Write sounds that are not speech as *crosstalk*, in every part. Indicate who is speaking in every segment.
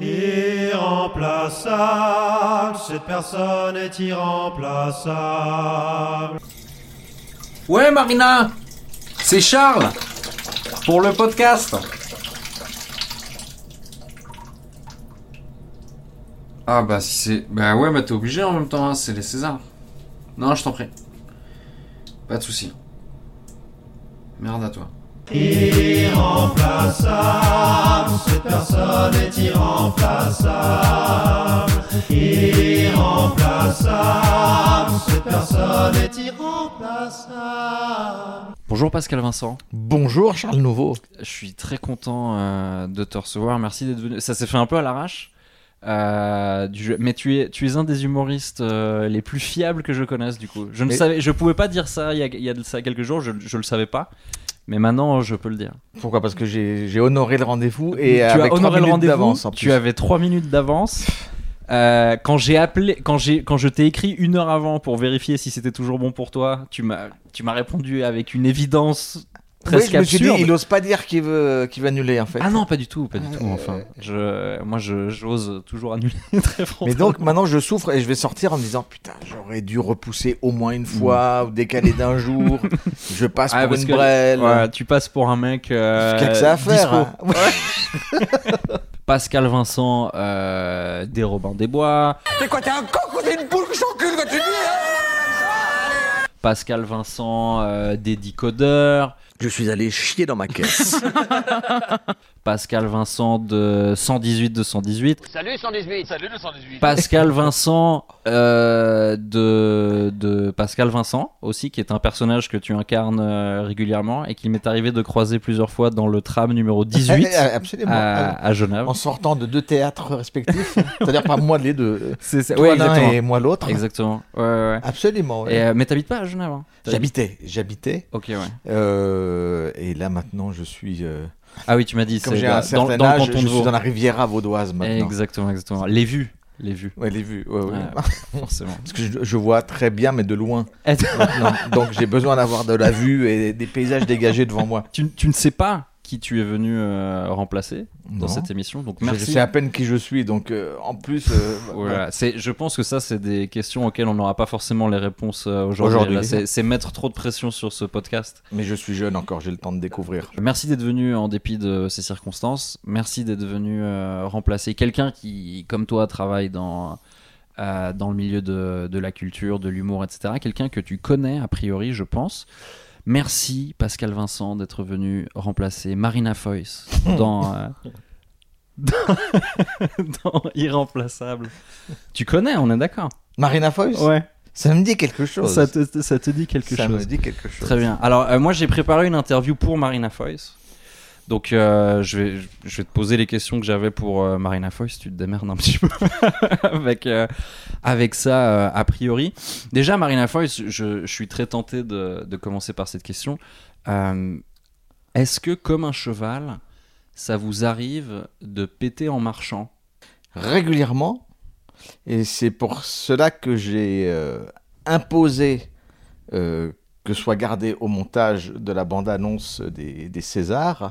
Speaker 1: Irremplaçable, cette personne est irremplaçable.
Speaker 2: Ouais, Marina C'est Charles Pour le podcast Ah bah si c'est... Bah ouais, bah t'es obligé en même temps, hein, c'est les Césars. Non, je t'en prie. Pas de soucis. Merde à toi.
Speaker 1: Irremplaçable, cette personne est irremplaçable. Irremplaçable, cette personne est irremplaçable.
Speaker 2: Bonjour Pascal Vincent.
Speaker 3: Bonjour Charles Nouveau.
Speaker 2: Je suis très content euh, de te recevoir. Merci d'être venu. Ça s'est fait un peu à l'arrache. Euh, du jeu. Mais tu es, tu es un des humoristes euh, les plus fiables que je connaisse du coup. Je ne
Speaker 3: Mais-
Speaker 2: savais, je pouvais pas dire ça il y a, il y a de ça quelques jours, je, je le savais pas. Mais maintenant je peux le dire.
Speaker 3: Pourquoi? Parce que j'ai honoré le rendez-vous et
Speaker 2: tu
Speaker 3: avec
Speaker 2: as le rendez-vous. Tu avais 3 minutes d'avance. Euh, quand j'ai appelé, quand j'ai, quand je t'ai écrit une heure avant pour vérifier si c'était toujours bon pour toi, tu m'as, tu m'as répondu avec une évidence
Speaker 3: Oui,
Speaker 2: presque
Speaker 3: je me suis dit,
Speaker 2: absurde.
Speaker 3: il ose pas dire qu'il veut, qu'il va annuler en fait.
Speaker 2: Ah non, pas du tout, pas du tout.
Speaker 3: Euh,
Speaker 2: Enfin, je, moi, je, j'ose toujours annuler *laughs* très franchement.
Speaker 3: Mais donc maintenant je souffre et je vais sortir en me disant putain j'aurais dû repousser au moins une fois ou décaler d'un jour. Je passe
Speaker 2: Mm. *laughs* Ah,
Speaker 3: pour une
Speaker 2: que-
Speaker 3: brêle.
Speaker 2: Ouais, tu passes pour un mec. Euh,
Speaker 3: Qu'est-ce que ça à faire hein Ouais. *laughs*
Speaker 2: Pascal Vincent euh, des Robins des Bois.
Speaker 3: T'es quoi T'es un coq ou t'es une poule que j'encule quand tu dis hein
Speaker 2: Pascal Vincent euh, des Decodeurs.
Speaker 3: Je suis allé chier dans ma caisse. *laughs*
Speaker 2: Pascal Vincent de 118 de 118.
Speaker 4: Salut 118 Salut le 118
Speaker 2: Pascal Vincent euh, de, de Pascal Vincent aussi, qui est un personnage que tu incarnes euh, régulièrement et qui m'est arrivé de croiser plusieurs fois dans le tram numéro 18
Speaker 3: Absolument.
Speaker 2: à, à Genève.
Speaker 3: En sortant de deux théâtres respectifs. *laughs* C'est-à-dire pas moi les deux.
Speaker 2: C'est ça.
Speaker 3: Toi
Speaker 2: Ouais,
Speaker 3: l'un et moi l'autre.
Speaker 2: Exactement. Ouais, ouais, ouais.
Speaker 3: Absolument. ouais.
Speaker 2: Et, euh, mais t'habites pas à Genève hein
Speaker 3: J'habitais, j'habitais.
Speaker 2: Ok, ouais.
Speaker 3: Euh, et là maintenant je suis.
Speaker 2: Ah oui, tu m'as dit.
Speaker 3: comme
Speaker 2: c'est
Speaker 3: j'ai
Speaker 2: dans-
Speaker 3: un certain
Speaker 2: dans, dans le
Speaker 3: âge,
Speaker 2: canton
Speaker 3: je
Speaker 2: de
Speaker 3: suis
Speaker 2: Vaud.
Speaker 3: dans la Riviera vaudoise maintenant.
Speaker 2: Exactement, exactement. Les vues. Les vues.
Speaker 3: Ouais, les vues. Ouais, ouais.
Speaker 2: Ouais. *laughs* Forcément.
Speaker 3: Parce que je, je vois très bien, mais de loin. *laughs* maintenant. Donc j'ai besoin d'avoir de la vue et des paysages dégagés devant moi.
Speaker 2: tu, tu ne sais pas qui tu es venu euh, remplacer dans
Speaker 3: Non.
Speaker 2: cette émission, donc
Speaker 3: Je, je
Speaker 2: merci.
Speaker 3: sais à peine qui je suis, donc euh, en plus. euh, *laughs*
Speaker 2: Voilà, c'est, je pense que ça, c'est des questions auxquelles on n'aura pas forcément les réponses aujourd'hui. C'est, mettre trop de pression sur ce podcast.
Speaker 3: Mais je suis jeune encore, j'ai le temps de découvrir.
Speaker 2: Merci d'être venu en dépit de ces circonstances. Merci d'être venu remplacer quelqu'un qui, comme toi, travaille dans, dans le milieu de, de la culture, de l'humour, etc. Quelqu'un que tu connais, a priori, je pense. Merci, Pascal Vincent, d'être venu remplacer Marina Foïs *laughs* dans, euh, *laughs* dans, dans Irremplaçable. Tu connais, on est d'accord
Speaker 3: Marina Foïs?
Speaker 2: Ouais.
Speaker 3: Ça me dit quelque chose.
Speaker 2: Ça te, ça te dit quelque
Speaker 3: Ça
Speaker 2: chose
Speaker 3: me dit quelque chose.
Speaker 2: Très bien. Alors, euh, moi, j'ai préparé une interview pour Marina Foïs. Donc, euh, je, vais, te poser les questions que j'avais pour euh, Marina Foïs. Tu te démerdes un petit peu *laughs* avec, euh, avec ça, a priori. Déjà, Marina Foïs, je, je suis très tenté de, de commencer par cette question. Est-ce que, comme un cheval, ça vous arrive de péter en marchant?
Speaker 3: Régulièrement. Et c'est pour cela que j'ai imposé que soit gardé au montage de la bande-annonce des, des Césars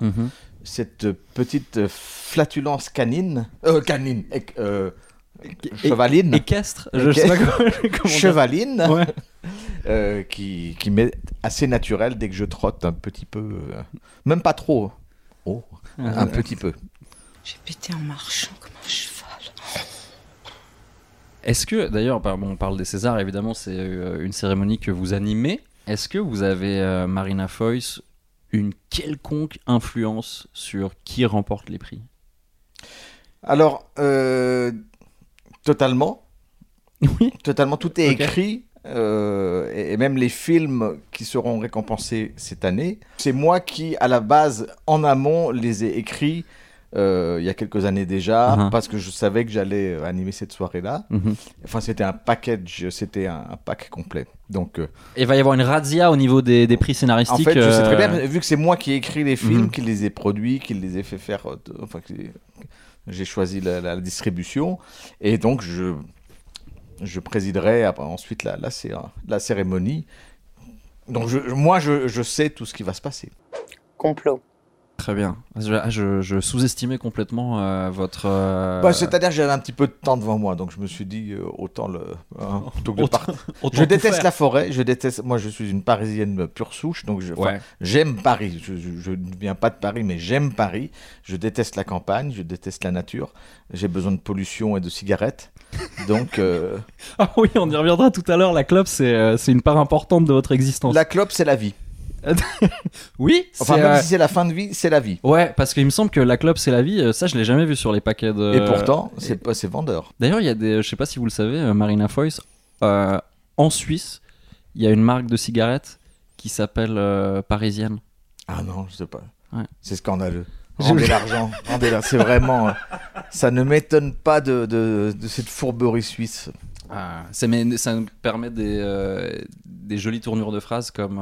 Speaker 3: cette petite flatulence canine. Euh, canine. euh, chevaline.
Speaker 2: Équestre Je sais pas comment,
Speaker 3: chevaline.
Speaker 2: Ouais.
Speaker 3: euh, qui, qui m'est assez naturel dès que je trotte un petit peu. euh, même pas trop. Oh, un petit peu.
Speaker 5: J'ai pété en marchant comme un cheval.
Speaker 2: Est-ce que, d'ailleurs, bon, on parle des Césars, évidemment, c'est euh, une cérémonie que vous animez. Est-ce que vous avez, euh, Marina Foïs, une quelconque influence sur qui remporte les prix?
Speaker 3: Alors, euh, totalement.
Speaker 2: Oui.
Speaker 3: Totalement, tout est écrit. euh, et et même les films qui seront récompensés cette année, c'est moi qui, à la base, en amont, les ai écrits euh, il y a quelques années déjà,
Speaker 2: Mhm.
Speaker 3: parce que je savais que j'allais euh, animer cette soirée-là. Enfin, c'était un package, c'était un, un pack complet. Donc, euh,
Speaker 2: Il va y avoir une razzia au niveau des, des prix
Speaker 3: en
Speaker 2: scénaristiques.
Speaker 3: fait, je sais très bien,
Speaker 2: euh,
Speaker 3: vu que c'est moi qui ai écrit les films,
Speaker 2: Mhm.
Speaker 3: qui les ai produits, qui les ai fait faire, euh, enfin, j'ai choisi la, la distribution, et donc je, je présiderai ensuite la, la, cé- la cérémonie. Donc je, moi, je, je sais tout ce qui va se passer.
Speaker 5: Complot.
Speaker 2: Très bien. Je, ah, je- je sous-estimais complètement euh, votre. euh,
Speaker 3: Bah, C'est-à-dire que j'avais un petit peu de temps devant moi, donc je me suis dit euh, autant le. hein, *laughs* plutôt que de
Speaker 2: Autant-
Speaker 3: partir.
Speaker 2: autant
Speaker 3: Je déteste
Speaker 2: faire.
Speaker 3: la forêt, je déteste. Moi, je suis une parisienne pure souche, donc je,
Speaker 2: Ouais.
Speaker 3: j'aime Paris. Je, je- je ne viens pas de Paris, mais j'aime Paris. Je déteste la campagne, je déteste la nature. J'ai besoin de pollution et de cigarettes. Donc, euh, *laughs*
Speaker 2: Ah oui, on y reviendra tout à l'heure. La clope, c'est euh, c'est une part importante de votre existence.
Speaker 3: la clope, c'est la vie.
Speaker 2: Oui,
Speaker 3: Enfin, même
Speaker 2: euh,
Speaker 3: si c'est la fin de vie, c'est la vie.
Speaker 2: Ouais, parce qu'il me semble que la clope, c'est la vie. euh, Ça, je l'ai jamais vu sur les paquets de.
Speaker 3: Et pourtant, c'est pas, c'est vendeur.
Speaker 2: D'ailleurs, il y a des. Je sais pas si vous le savez, euh, Marina euh, en Suisse, il y a une marque de cigarettes qui s'appelle euh, Parisienne.
Speaker 3: Ah non, je sais pas.
Speaker 2: Ouais.
Speaker 3: C'est scandaleux. Rendez l'argent, rendez C'est vraiment. Ça ne m'étonne pas de, de, de cette fourberie suisse.
Speaker 2: Ah, mais ça nous permet des, euh, des jolies tournures de phrases comme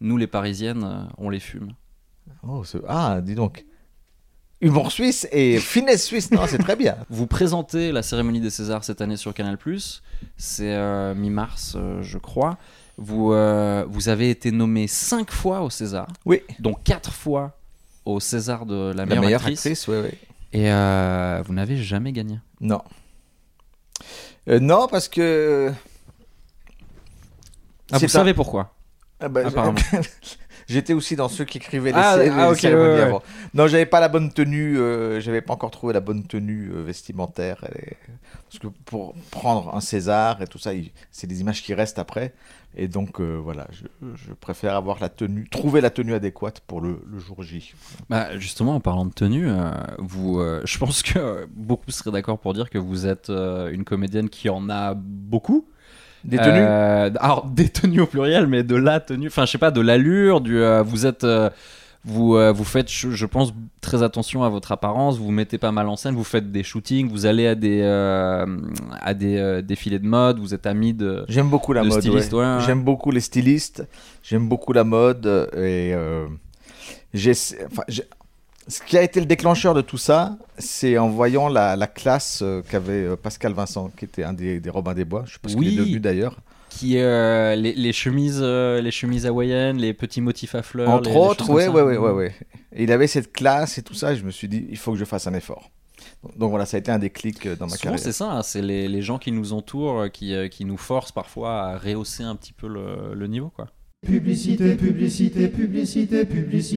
Speaker 2: Nous, les Parisiennes, euh, on les fume.
Speaker 3: Oh, ce- ah, dis donc. Humour suisse et finesse suisse, non, c'est très bien. *laughs*
Speaker 2: Vous présentez la cérémonie des Césars cette année sur Canal+. C'est euh, mi-mars, euh, je crois. Vous, euh, vous avez été nommé 5 fois au César,
Speaker 3: Oui,
Speaker 2: dont 4 fois au César de la
Speaker 3: la
Speaker 2: meilleure,
Speaker 3: meilleure
Speaker 2: actrice.
Speaker 3: actrice, oui, oui.
Speaker 2: Et vous n'avez jamais gagné.
Speaker 3: Non. Non, parce que.
Speaker 2: Ah, vous savez pourquoi
Speaker 3: Ah bah,
Speaker 2: Apparemment. *laughs*
Speaker 3: J'étais aussi dans ceux qui écrivaient les,
Speaker 2: Ah, ah,
Speaker 3: les
Speaker 2: ok,
Speaker 3: cérémonies
Speaker 2: ouais, ouais.
Speaker 3: avant. Non, j'avais pas la bonne tenue, euh, j'avais pas encore trouvé la bonne tenue euh, vestimentaire. et- Parce que pour prendre un César et tout ça, il- c'est des images qui restent après. Et donc, euh, voilà, je, je préfère avoir la tenue, trouver la tenue adéquate pour le, le jour J.
Speaker 2: Bah, justement, en parlant de tenue, euh, vous, euh, je pense que beaucoup seraient d'accord pour dire que vous êtes euh, une comédienne qui en a beaucoup.
Speaker 3: Des tenues
Speaker 2: Euh, alors, *laughs* des tenues au pluriel, mais de la tenue, enfin, je sais pas, de l'allure, du, euh, vous êtes. euh, vous, euh, vous faites, je, je pense, très attention à votre apparence, vous vous mettez pas mal en scène, vous faites des shootings, vous allez à des, euh, à des euh, défilés de mode, vous êtes ami de.
Speaker 3: J'aime beaucoup la
Speaker 2: de
Speaker 3: mode.
Speaker 2: styliste,
Speaker 3: ouais.
Speaker 2: ouais, ouais.
Speaker 3: J'aime beaucoup les stylistes. J'aime beaucoup la mode. Et euh, enfin, ce qui a été le déclencheur de tout ça, c'est en voyant la, la classe euh, qu'avait euh, Pascal Vincent, qui était un des, des Robins des Bois. Je sais pas ce qu'il
Speaker 2: Oui.
Speaker 3: est devenu d'ailleurs.
Speaker 2: Qui, euh, les, les chemises, euh, les chemises hawaïennes, les petits motifs à fleurs.
Speaker 3: Entre
Speaker 2: les- les
Speaker 3: autres,
Speaker 2: comme
Speaker 3: ouais,
Speaker 2: ça.
Speaker 3: ouais, ouais, ouais, ouais. Et il avait cette classe et tout ça. Et je me suis dit, il faut que je fasse un effort. Donc voilà, ça a été un déclic dans ma
Speaker 2: Souvent,
Speaker 3: carrière.
Speaker 2: c'est ça, hein, c'est les, les gens qui nous entourent qui, qui nous forcent parfois à rehausser un petit peu le, le niveau. Quoi.
Speaker 1: Publicité, publicité, publicité, publicité.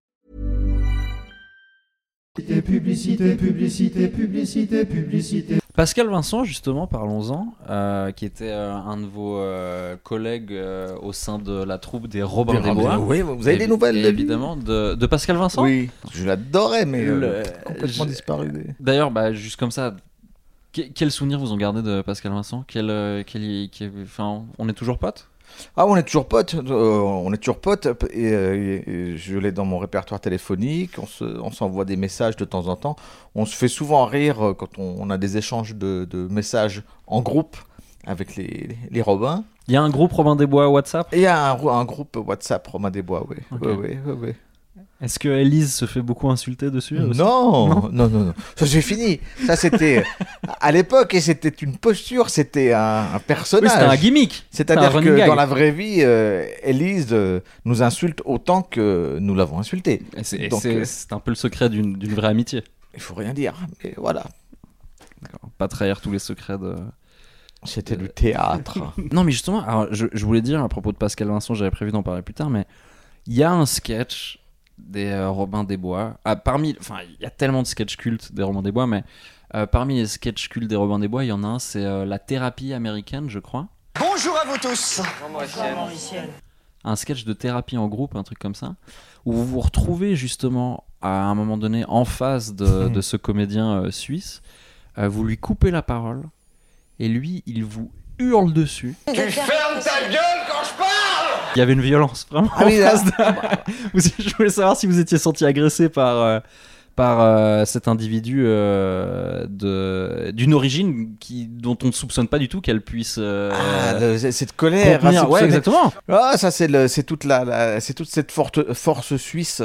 Speaker 1: Publicité, publicité, publicité, publicité.
Speaker 2: Pascal Vincent, justement, parlons-en, euh, qui était euh, un de vos euh, collègues euh, au sein de la troupe des Robins des, Bois.
Speaker 3: Oui, vous avez des nouvelles
Speaker 2: Évidemment, de, de Pascal Vincent
Speaker 3: Oui, je l'adorais, mais euh,
Speaker 2: Le-
Speaker 3: complètement
Speaker 2: je-
Speaker 3: disparu.
Speaker 2: D'ailleurs, bah, juste comme ça, que- quel souvenir vous en gardez de Pascal Vincent? Quel, quel- quel- enfin, On est toujours potes?
Speaker 3: Ah, on est toujours potes, euh, on est toujours potes, et, euh, et- et je l'ai dans mon répertoire téléphonique, on se- on s'envoie des messages de temps en temps, on se fait souvent rire euh, quand on, on a des échanges de, de messages en groupe avec les, les Robins.
Speaker 2: Il y a un groupe Robin des Bois WhatsApp?
Speaker 3: Il y a un, un groupe WhatsApp Romain des Bois, oui, oui, oui.
Speaker 2: Est-ce que Elise se fait beaucoup insulter dessus aussi
Speaker 3: Non, non, non, non. Ça c'est fini. Ça c'était à l'époque et c'était une posture, c'était un, un
Speaker 2: Oui,
Speaker 3: personnage.
Speaker 2: c'était un gimmick
Speaker 3: C'est-à-dire que
Speaker 2: gag.
Speaker 3: dans la vraie vie, euh, Élise euh, nous insulte autant que nous l'avons insultée.
Speaker 2: C'est
Speaker 3: euh,
Speaker 2: c'est un peu le secret d'une vraie amitié.
Speaker 3: Il faut rien dire, mais voilà.
Speaker 2: Pas trahir tous les secrets de.
Speaker 3: C'était du théâtre. *laughs*
Speaker 2: Non, mais justement, alors, je, je voulais dire à propos de Pascal Vincent, j'avais prévu d'en parler plus tard, mais il y a un sketch des euh, Robins des Bois. Ah, parmi, enfin, il y a tellement de sketchs cultes des Robins des Bois, mais euh, parmi les sketchs cultes des Robins des Bois, il y en a un, c'est euh, la thérapie américaine, je crois.
Speaker 6: Bonjour à vous tous.
Speaker 2: un sketch de thérapie en groupe, un truc comme ça, où vous vous retrouvez justement à un moment donné en face de, *laughs* de ce comédien euh, suisse, euh, vous lui coupez la parole, et lui, il vous hurle dessus.
Speaker 6: Tu fermes ta gueule
Speaker 2: Il y avait une violence vraiment.
Speaker 3: Ah oui,
Speaker 2: en
Speaker 3: là-
Speaker 2: face de- *laughs* Vous- Je voulais savoir si vous étiez senti agressé par. euh, par euh, cet individu euh, d'une origine qui dont on ne soupçonne pas du tout qu'elle puisse euh,
Speaker 3: Ah, le- cette colère.
Speaker 2: contenir- ouais exactement
Speaker 3: Ah, ça c'est toute la, la- c'est toute cette forte force suisse.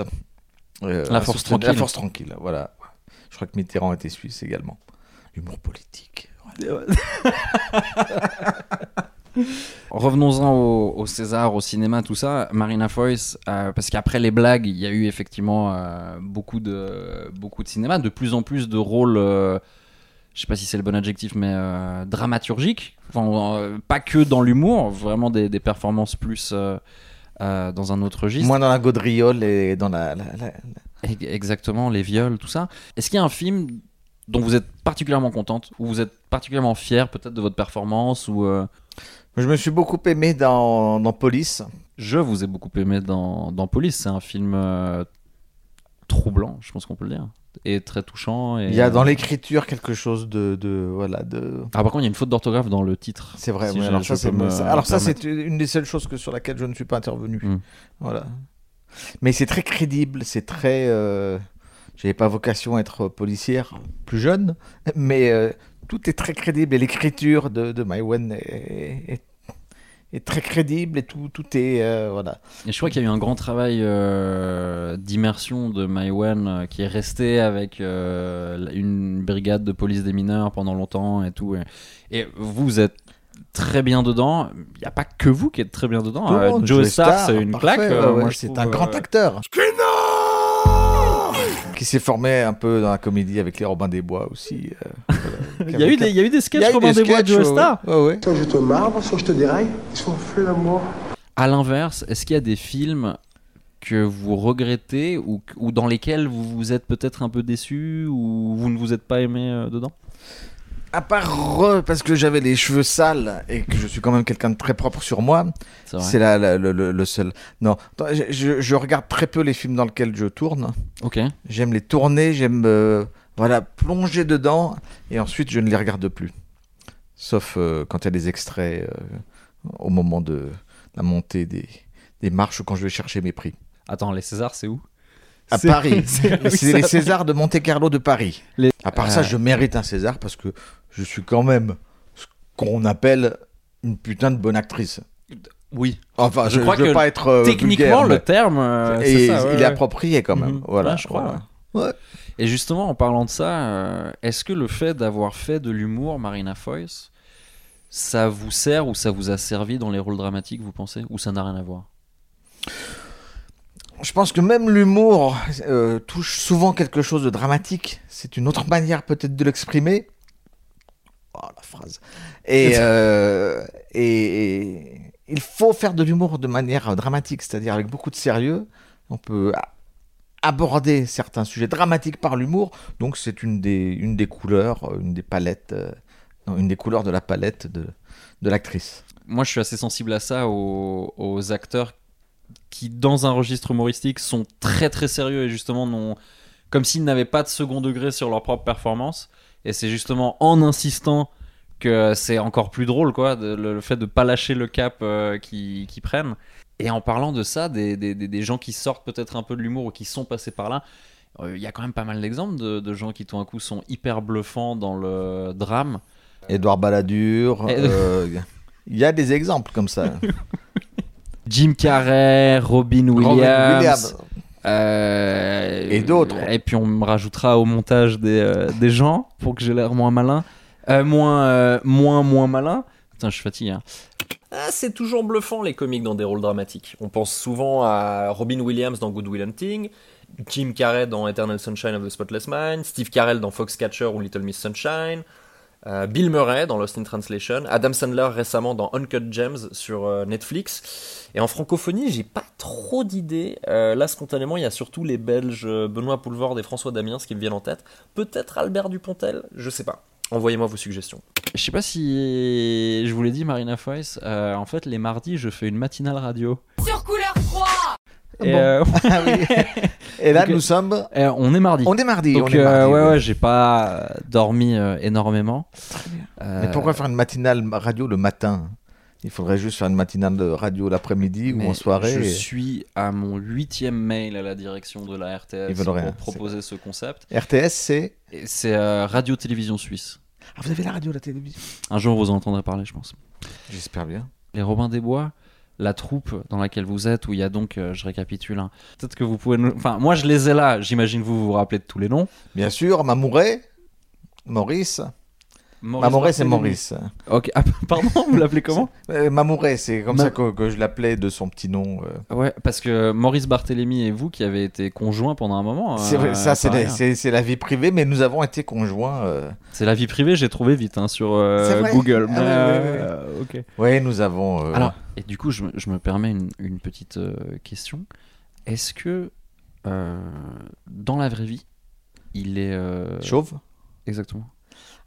Speaker 2: La force
Speaker 3: insoupçonnée- La
Speaker 2: tranquille.
Speaker 3: force tranquille. Voilà. Je crois que Mitterrand était suisse également. Humour politique. *laughs* *laughs*
Speaker 2: Revenons-en au, au César, au cinéma, tout ça. Marina Foïs, euh, parce qu'après les blagues, il y a eu effectivement euh, beaucoup, de, beaucoup de cinéma, de plus en plus de rôles, euh, je sais pas si c'est le bon adjectif, mais euh, dramaturgiques. Enfin, pas que dans l'humour, vraiment des, des performances plus dans un autre registre.
Speaker 3: Moins dans la gaudriole et dans la. la- la-
Speaker 2: Exactement, les viols, tout ça. Est-ce qu'il y a un film dont vous êtes particulièrement contente, ou vous êtes particulièrement fier peut-être de votre performance, ou euh,
Speaker 3: Je me suis beaucoup aimé dans, dans Police.
Speaker 2: Je vous ai beaucoup aimé dans, dans Police. C'est un film euh, troublant, je pense qu'on peut le dire. Et très touchant. Et,
Speaker 3: Il y a dans l'écriture quelque chose de, de voilà de.
Speaker 2: Ah, par contre, il y a une faute d'orthographe dans le titre.
Speaker 3: C'est vrai.
Speaker 2: Si
Speaker 3: alors ça, c'est,
Speaker 2: me
Speaker 3: alors ça, c'est une des seules choses que sur laquelle je ne suis pas intervenu.
Speaker 2: Mm.
Speaker 3: Voilà. Mais c'est très crédible, c'est très. Euh... J'avais pas vocation à être policière plus jeune, mais euh, tout est très crédible et l'écriture de, de Maïwen est, est, est très crédible et tout, tout est euh, voilà.
Speaker 2: Et je crois qu'il y a eu un grand travail euh, d'immersion de Maïwen euh, qui est resté avec euh, une brigade de police des mineurs pendant longtemps et tout. Et, et vous êtes très bien dedans. Il n'y a pas que vous qui êtes très bien dedans. Euh,
Speaker 3: monde,
Speaker 2: Joe Star, c'est une
Speaker 3: parfait,
Speaker 2: claque.
Speaker 3: ouais,
Speaker 2: euh,
Speaker 3: ouais,
Speaker 2: moi, je
Speaker 3: c'est un grand
Speaker 2: euh,
Speaker 3: acteur. Qui s'est formé un peu dans la comédie avec les Robins des Bois aussi. euh, voilà. *laughs*
Speaker 2: Il y, a eu des, il y a eu des sketchs Robin
Speaker 3: des
Speaker 2: des Bois de Joe Star.
Speaker 3: ouais, ouais.
Speaker 6: Soit je te marbre, soit je te déraille, soit on fait l'amour.
Speaker 2: À l'inverse, est-ce qu'il y a des films que vous regrettez ou, ou dans lesquels vous vous êtes peut-être un peu déçu ou vous ne vous êtes pas aimé euh, dedans?
Speaker 3: À part re, parce que j'avais les cheveux sales et que je suis quand même quelqu'un de très propre sur moi,
Speaker 2: C'est
Speaker 3: la- la- le, seul. Non, je regarde très peu les films dans lesquels je tourne.
Speaker 2: Ok.
Speaker 3: J'aime les tourner, j'aime euh, voilà plonger dedans et ensuite je ne les regarde plus. Sauf euh, quand il y a des extraits euh, au moment de la montée des, des marches ou quand je vais chercher mes prix.
Speaker 2: Attends, les Césars, c'est où?
Speaker 3: À Paris.
Speaker 2: c'est- oui,
Speaker 3: les Césars de Monte Carlo de Paris.
Speaker 2: Les-
Speaker 3: À part ça,
Speaker 2: Euh.
Speaker 3: je mérite un César parce que je suis quand même ce qu'on appelle une putain de bonne actrice.
Speaker 2: Oui.
Speaker 3: Enfin,
Speaker 2: Je
Speaker 3: je veux
Speaker 2: que
Speaker 3: pas être euh,
Speaker 2: Techniquement,
Speaker 3: vulgaire,
Speaker 2: le terme, euh, c'est
Speaker 3: et
Speaker 2: ça, ouais,
Speaker 3: il est approprié quand même.
Speaker 2: Mhm.
Speaker 3: Voilà,
Speaker 2: Ouais, je crois. Et justement, en parlant de ça, euh, est-ce que le fait d'avoir fait de l'humour, Marina Foïs, ça vous sert ou ça vous a servi dans les rôles dramatiques, vous pensez? Ou ça n'a rien à voir?
Speaker 3: Je pense que même l'humour euh, touche souvent quelque chose de dramatique. C'est une autre *laughs* manière peut-être de l'exprimer. Oh, la phrase. Et, *laughs* euh, et, et il faut faire de l'humour de manière dramatique, c'est-à-dire avec beaucoup de sérieux. On peut aborder certains sujets dramatiques par l'humour. Donc c'est une des, une des couleurs, euh, une des palettes, euh, non, une des couleurs de la palette de, de l'actrice.
Speaker 2: Moi, je suis assez sensible à ça, aux, aux acteurs qui, dans un registre humoristique, sont très très sérieux et justement n'ont. Comme s'ils n'avaient pas de second degré sur leur propre performance. Et c'est justement en insistant que c'est encore plus drôle, quoi, de- le, le fait de pas lâcher le cap euh, qu'ils prennent. Et en parlant de ça, des, des- des- gens qui sortent peut-être un peu de l'humour ou qui sont passés par là, euh, il y a quand même pas mal d'exemples de, de gens qui tout d'un coup sont hyper bluffants dans le drame.
Speaker 3: Édouard Balladur, euh, il y a des exemples comme ça. *laughs*
Speaker 2: Jim Carrey, Robin Williams,
Speaker 3: Robin Williams.
Speaker 2: euh,
Speaker 3: Et d'autres.
Speaker 2: Et puis on me rajoutera au montage des, euh, des gens pour que j'ai l'air moins malin. Euh, moins, euh, moins, moins malin. Putain, je suis fatigué. hein.
Speaker 7: Ah, c'est toujours bluffant les comiques dans des rôles dramatiques. On pense souvent à Robin Williams dans Good Will Hunting, Jim Carrey dans Eternal Sunshine of the Spotless Mind, Steve Carell dans Foxcatcher ou Little Miss Sunshine, euh, Bill Murray dans Lost in Translation, Adam Sandler récemment dans Uncut Gems sur euh, Netflix. Et en francophonie, j'ai pas trop d'idées. Euh, là, spontanément, il y a surtout les Belges Benoît Poulvord et François Damiens qui me viennent en tête. Peut-être Albert Dupontel, je sais pas. Envoyez-moi vos suggestions.
Speaker 2: Je sais pas si je vous l'ai dit, Marina euh, en fait, les mardis, je fais une matinale radio.
Speaker 5: Sur couleur 3
Speaker 2: Et,
Speaker 3: Bon.
Speaker 2: euh, *laughs*
Speaker 3: Ah. *laughs* Et là,
Speaker 2: Donc,
Speaker 3: nous sommes.
Speaker 2: euh, on est mardi.
Speaker 3: On est mardi.
Speaker 2: Donc,
Speaker 3: on est
Speaker 2: euh,
Speaker 3: mardi,
Speaker 2: ouais, ouais, j'ai pas euh, dormi euh, énormément.
Speaker 3: Très bien.
Speaker 2: Euh,
Speaker 3: Mais pourquoi faire une matinale radio le matin? Il faudrait juste faire une matinale de radio l'après-midi ou en soirée.
Speaker 2: Je
Speaker 3: et-
Speaker 2: suis à mon huitième mail à la direction de la RTS pour
Speaker 3: rien,
Speaker 2: proposer ce concept.
Speaker 3: RTS, c'est.
Speaker 2: C'est euh, Radio-Télévision Suisse.
Speaker 3: Ah, vous avez la radio, la télévision?
Speaker 2: Un jour, vous en entendrez parler, je pense.
Speaker 3: J'espère bien.
Speaker 2: Les Robins des Bois, la troupe dans laquelle vous êtes, où il y a donc, euh, je récapitule, hein. peut-être que vous pouvez nous... Enfin, moi je les ai là, j'imagine vous vous rappelez de tous les noms.
Speaker 3: Bien sûr, Mamouret, Maurice.
Speaker 2: Maurice
Speaker 3: Mamouret, c'est. Maurice.
Speaker 2: Ok, ah, *laughs* pardon, vous l'appelez comment?
Speaker 3: Euh, Mamouret, c'est comme
Speaker 2: Ma-
Speaker 3: ça que, que je l'appelais de son petit nom. euh.
Speaker 2: Ouais, parce que Maurice Barthélémy et vous qui avez été conjoints pendant un moment.
Speaker 3: C'est
Speaker 2: euh,
Speaker 3: vrai, ça, c'est la,
Speaker 2: ailleurs.
Speaker 3: c'est- c'est la vie privée, mais nous avons été conjoints. euh.
Speaker 2: C'est la vie privée, j'ai trouvé vite hein, sur euh,
Speaker 3: C'est vrai
Speaker 2: Google.
Speaker 3: Ah ouais, ouais,
Speaker 2: euh, ok.
Speaker 3: Ouais, nous avons. euh,
Speaker 2: Alors, et du coup, je, me- je me permets une, une petite euh, question. Est-ce que euh, dans la vraie vie, il est euh,
Speaker 3: Chauve?
Speaker 2: Exactement.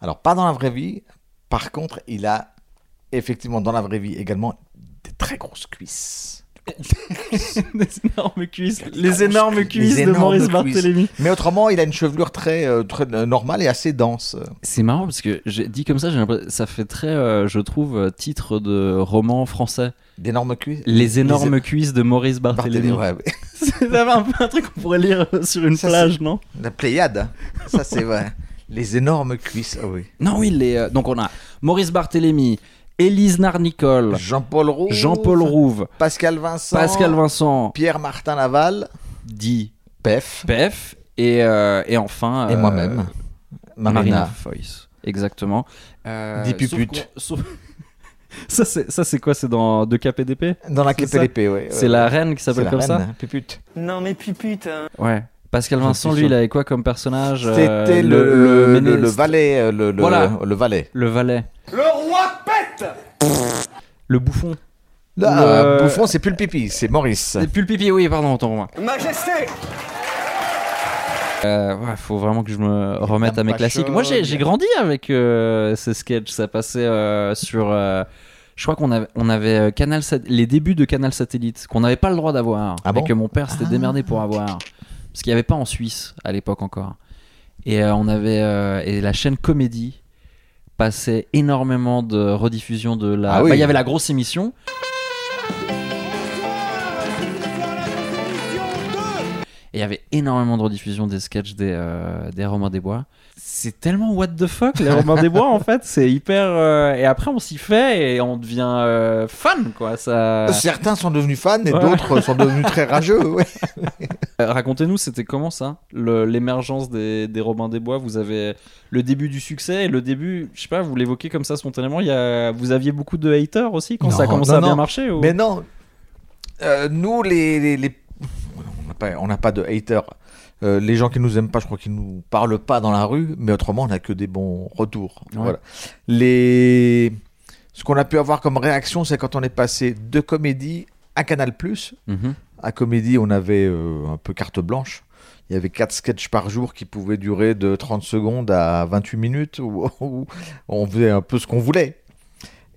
Speaker 3: Alors, pas dans la vraie vie. Par contre, il a effectivement dans la vraie vie également des très grosses cuisses.
Speaker 2: les *laughs* énormes cuisses,
Speaker 3: Les
Speaker 2: énormes
Speaker 3: cuisses,
Speaker 2: de Maurice. Barthélémy.
Speaker 3: Mais autrement, il a une chevelure très, euh, très normale et assez dense.
Speaker 2: C'est marrant parce que j'ai dit comme ça, ça fait très, euh, je trouve, euh, titre de roman français.
Speaker 3: D'énormes cuisses.
Speaker 2: Les énormes cuisses de Maurice Barthélémy.
Speaker 3: Barthélémy, ouais, ouais. *laughs*
Speaker 2: C'est un peu un truc qu'on pourrait lire sur une
Speaker 3: Ça,
Speaker 2: plage, non?
Speaker 3: La Pléiade. Ça, c'est *laughs* vrai. Les énormes cuisses. Ah oui.
Speaker 2: Non, oui, les, euh, donc on a Maurice Barthélémy, Élise Narnicole,
Speaker 3: Jean-Paul Roux.
Speaker 2: Jean-Paul Rouve,
Speaker 3: Pascal Vincent.
Speaker 2: Pascal Vincent,
Speaker 3: Pierre-Martin Laval.
Speaker 2: dit
Speaker 3: Pef.
Speaker 2: Pef, et, euh, et enfin.
Speaker 3: Et
Speaker 2: euh,
Speaker 3: moi-même.
Speaker 2: Marina
Speaker 3: Marina.
Speaker 2: Foïs. Exactement. Euh,
Speaker 3: Dit pupute.
Speaker 2: sauf- *laughs* ça, c'est, ça, c'est quoi C'est dans 2KPDP
Speaker 3: Dans la KPLP, ouais.
Speaker 2: C'est la reine qui
Speaker 3: C'est
Speaker 2: s'appelle
Speaker 3: la
Speaker 2: comme
Speaker 3: reine,
Speaker 2: ça
Speaker 3: hein, Pupute.
Speaker 8: Non mais pupute. hein.
Speaker 2: Ouais. Pascal Vincent, lui, il avait quoi comme personnage euh,
Speaker 3: C'était le, le, le,
Speaker 2: méné-
Speaker 3: le valet. euh, Le, le,
Speaker 2: Voilà.
Speaker 3: le valet.
Speaker 2: Le valet.
Speaker 8: Le roi pète
Speaker 2: Le bouffon.
Speaker 3: Là,
Speaker 2: Le-
Speaker 3: Bouffon, c'est plus le pipi, c'est Maurice.
Speaker 2: C'est plus le pipi, oui, pardon, autant pour moi.
Speaker 8: Majesté
Speaker 2: Euh, ouais, faut vraiment que je me remette à mes classiques.
Speaker 3: chaud,
Speaker 2: Moi, j'ai, grandi avec euh, ces sketchs. Ça passait euh, sur. euh, je crois qu'on avait, on avait Canal les débuts de Canal Satellite qu'on n'avait pas le droit d'avoir.
Speaker 3: Ah
Speaker 2: et
Speaker 3: bon?
Speaker 2: que mon père s'était
Speaker 3: Ah,
Speaker 2: démerdé pour avoir. Parce qu'il n'y avait pas en Suisse à l'époque encore. Et euh, on avait. euh, et la chaîne Comédie passait énormément de rediffusions de la.
Speaker 3: Ah oui.
Speaker 2: Bah, Il y avait la grosse émission. Et il y avait énormément de rediffusions des sketchs des, euh, des Romains des Bois. C'est tellement what the fuck, les Romains des Bois, en fait. C'est hyper. euh, Et après, on s'y fait et on devient euh, fan, quoi. Ça...
Speaker 3: Certains sont devenus fans et
Speaker 2: Ouais.
Speaker 3: d'autres sont devenus très rageux. *laughs* ouais.
Speaker 2: Euh, Racontez-nous, c'était comment ça L'émergence des, des Robins des Bois? Vous avez le début du succès et le début, je sais pas, vous l'évoquez comme ça spontanément. Il y a... Vous aviez beaucoup de haters aussi quand ça a commencé
Speaker 3: non,
Speaker 2: à bien marcher ou...
Speaker 3: Mais non, euh, nous, les, les, les- on n'a pas, de haters. Euh, les gens qui nous aiment pas, je crois qu'ils nous parlent pas dans la rue, mais autrement, on n'a que des bons retours.
Speaker 2: Ouais.
Speaker 3: Voilà. Les... Ce qu'on a pu avoir comme réaction, c'est quand on est passé de comédie à Canal+.
Speaker 2: Mhm.
Speaker 3: À comédie, on avait euh, un peu carte blanche. Il y avait quatre sketchs par jour qui pouvaient durer de 30 secondes à 28 minutes, *laughs* où, où on faisait un peu ce qu'on voulait.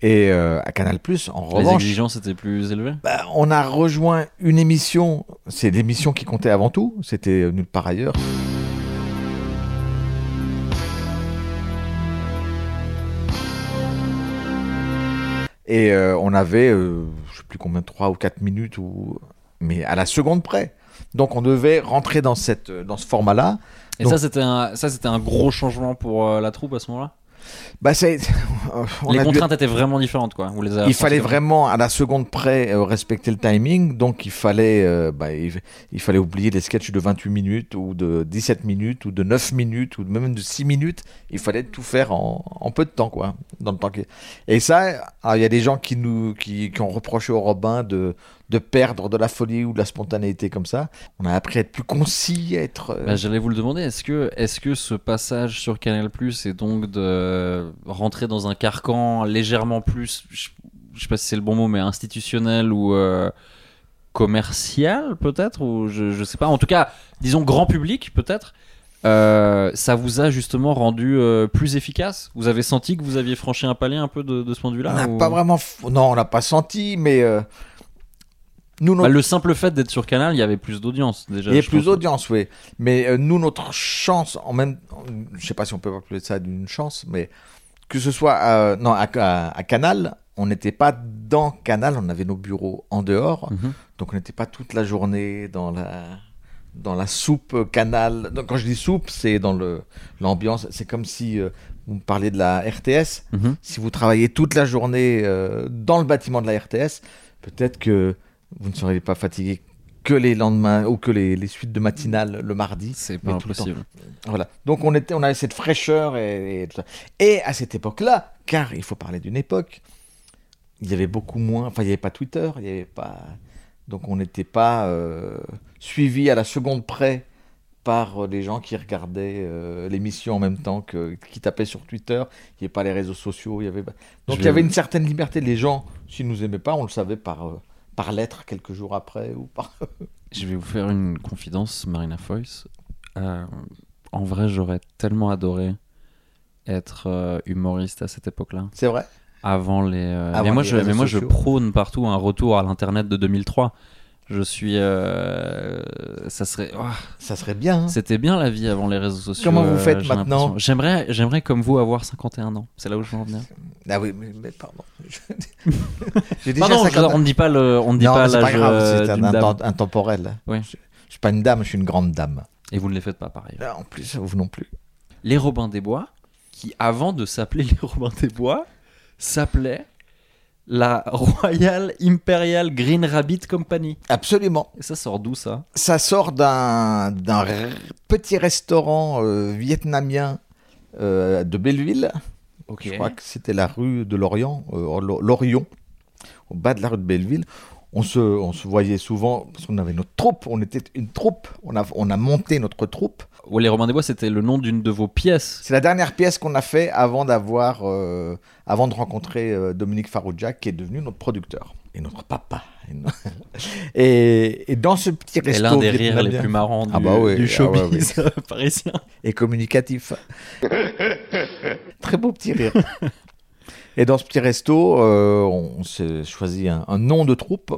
Speaker 3: Et euh, à Canal+, en
Speaker 2: Les
Speaker 3: revanche,
Speaker 2: exigences étaient plus élevées?
Speaker 3: bah, on a rejoint une émission, c'est l'émission qui comptait avant tout, c'était euh, nulle part ailleurs. Et euh, on avait, je sais plus combien, 3 ou 4 minutes, ou... mais à la seconde près. Donc on devait rentrer dans, cette, dans ce format-là.
Speaker 2: Et
Speaker 3: Donc-
Speaker 2: ça, c'était un, ça, c'était un gros changement pour euh, la troupe à ce moment-là?
Speaker 3: Bah, c'est- *laughs*
Speaker 2: Les
Speaker 3: dû-
Speaker 2: contraintes étaient vraiment différentes, quoi. Vous les avez
Speaker 3: il fallait vraiment à la seconde près euh, respecter le timing, donc il fallait, euh, bah, il, il fallait oublier les sketchs de 28 minutes ou de 17 minutes ou de 9 minutes ou même de 6 minutes. Il fallait tout faire en, en peu de temps, quoi. Dans le temps qui- Et ça, alors, il y a des gens qui nous, qui, qui ont reproché au Robin de, de perdre de la folie ou de la spontanéité comme ça. On a appris à être plus concis, à être. euh,
Speaker 2: Bah, J'allais vous le demander, est-ce que, est que ce passage sur Canal Plus est donc de rentrer dans un carcan légèrement plus, je, je sais pas si c'est le bon mot, mais institutionnel ou euh, commercial peut-être ou je, je sais pas. En tout cas, disons grand public peut-être. euh, ça vous a justement rendu euh, plus efficace? Vous avez senti que vous aviez franchi un palier un peu de, de ce point de
Speaker 3: on
Speaker 2: vue-là
Speaker 3: n'a
Speaker 2: ou-
Speaker 3: pas vraiment. f- Non, on n'a pas senti, mais. euh, nous,
Speaker 2: Bah, Le simple fait d'être sur Canal, il y avait plus d'audience déjà.
Speaker 3: Il y a
Speaker 2: je
Speaker 3: plus d'audience, oui. Mais euh, nous, notre chance, en même je sais pas si on peut appeler ça d'une chance, mais que ce soit à, non, à, à- à Canal, on n'était pas dans Canal, on avait nos bureaux en dehors,
Speaker 2: Mhm.
Speaker 3: donc on n'était pas toute la journée dans la dans la soupe Canal. Donc, quand je dis soupe, c'est dans le l'ambiance. C'est comme si euh, vous me parlez de la RTS.
Speaker 2: Mhm.
Speaker 3: Si vous travaillez toute la journée euh, dans le bâtiment de la RTS, peut-être que vous ne serez pas fatigué que les lendemains ou que les, les suites de matinale le mardi.
Speaker 2: C'est pas
Speaker 3: tout le temps.
Speaker 2: impossible.
Speaker 3: Voilà. Donc on était, on avait cette fraîcheur et, et tout ça. Et à cette époque-là, car il faut parler d'une époque, il y avait beaucoup moins. Enfin, il n'y avait pas Twitter, il y avait pas. Donc on n'était pas euh, suivi à la seconde près par euh, les gens qui regardaient euh, l'émission en même temps que qui tapaient sur Twitter. Il n'y avait pas les réseaux sociaux. Il y avait. Donc il y avait une certaine liberté. Les gens, s'ils nous aimaient pas, on le savait par euh, par lettre quelques jours après ou par. *laughs*
Speaker 2: Je vais vous faire une confidence, Marina Foïs. Euh, en vrai, j'aurais tellement adoré être euh, humoriste à cette époque-là.
Speaker 3: C'est vrai?
Speaker 2: Avant les. euh,
Speaker 3: Avant
Speaker 2: mais moi,
Speaker 3: les
Speaker 2: je,
Speaker 3: réseaux
Speaker 2: mais moi je
Speaker 3: sociaux.
Speaker 2: prône partout un retour à l'internet de 2003. Je suis. euh, ça serait. oh,
Speaker 3: Ça serait bien. hein.
Speaker 2: C'était bien la vie avant les réseaux sociaux.
Speaker 3: Comment vous
Speaker 2: euh,
Speaker 3: faites
Speaker 2: j'ai
Speaker 3: maintenant
Speaker 2: l'impression. J'aimerais, j'aimerais comme vous avoir 51 ans. C'est là où je veux en venir.
Speaker 3: Ah oui, mais, mais pardon. *laughs* *laughs* J'ai déjà
Speaker 2: Pardon, je-
Speaker 3: 50
Speaker 2: on ne dit pas le, on ne dit
Speaker 3: non,
Speaker 2: pas
Speaker 3: mais c'est pas grave,
Speaker 2: euh,
Speaker 3: c'est
Speaker 2: d'une
Speaker 3: un,
Speaker 2: dame.
Speaker 3: inten- intemporel.
Speaker 2: Oui.
Speaker 3: Je, je suis pas une dame, je suis une grande dame.
Speaker 2: Et vous ne les faites pas pareil.
Speaker 3: Là, en plus, vous non plus.
Speaker 2: Les Robins des Bois, qui avant de s'appeler *laughs* les Robins des Bois, s'appelaient la Royal Imperial Green Rabbit Company.
Speaker 3: Absolument.
Speaker 2: Et ça sort d'où ça?
Speaker 3: Ça sort d'un petit restaurant euh, vietnamien euh, de Belleville. Je crois que c'était la rue de l'Orient, euh, l'Orion, au bas de la rue de Belleville. On se, on se voyait souvent, parce qu'on avait notre troupe, on était une troupe, on a, on a monté notre troupe.
Speaker 2: Ouais, les Robins des Bois, c'était le nom d'une de vos pièces.
Speaker 3: C'est la dernière pièce qu'on a fait avant d'avoir, euh, avant de rencontrer euh, Dominique Faroujak, qui est devenu notre producteur et notre papa. Et no- *laughs* Et, et dans ce petit
Speaker 2: Et
Speaker 3: resto
Speaker 2: l'un des rires les plus marrants du,
Speaker 3: Ah bah ouais,
Speaker 2: du
Speaker 3: ah ouais,
Speaker 2: showbiz *laughs* parisien.
Speaker 3: et communicatif. *laughs* Très beau petit rire. Et dans ce petit resto, euh, on s'est choisi un, un nom de troupe.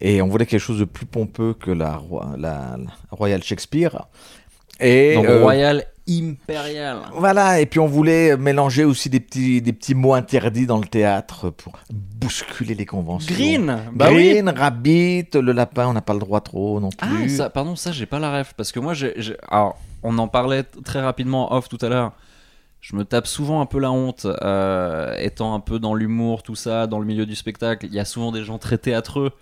Speaker 3: Et on voulait quelque chose de plus pompeux que la, la, la Royal Shakespeare. Et,
Speaker 2: Donc
Speaker 3: euh,
Speaker 2: Royal Imperial.
Speaker 3: Voilà, et puis on voulait mélanger aussi des petits, des petits mots interdits dans le théâtre pour bousculer les conventions.
Speaker 2: Green Bah oui
Speaker 3: Green, rabbit, le lapin, on n'a pas le droit trop non
Speaker 2: Ah,
Speaker 3: plus.
Speaker 2: ça, pardon, ça, j'ai pas la ref. Parce que moi, j'ai. Alors, on en parlait très rapidement off tout à l'heure. Je me tape souvent un peu la honte, euh, étant un peu dans l'humour, tout ça, dans le milieu du spectacle. Il y a souvent des gens très théâtreux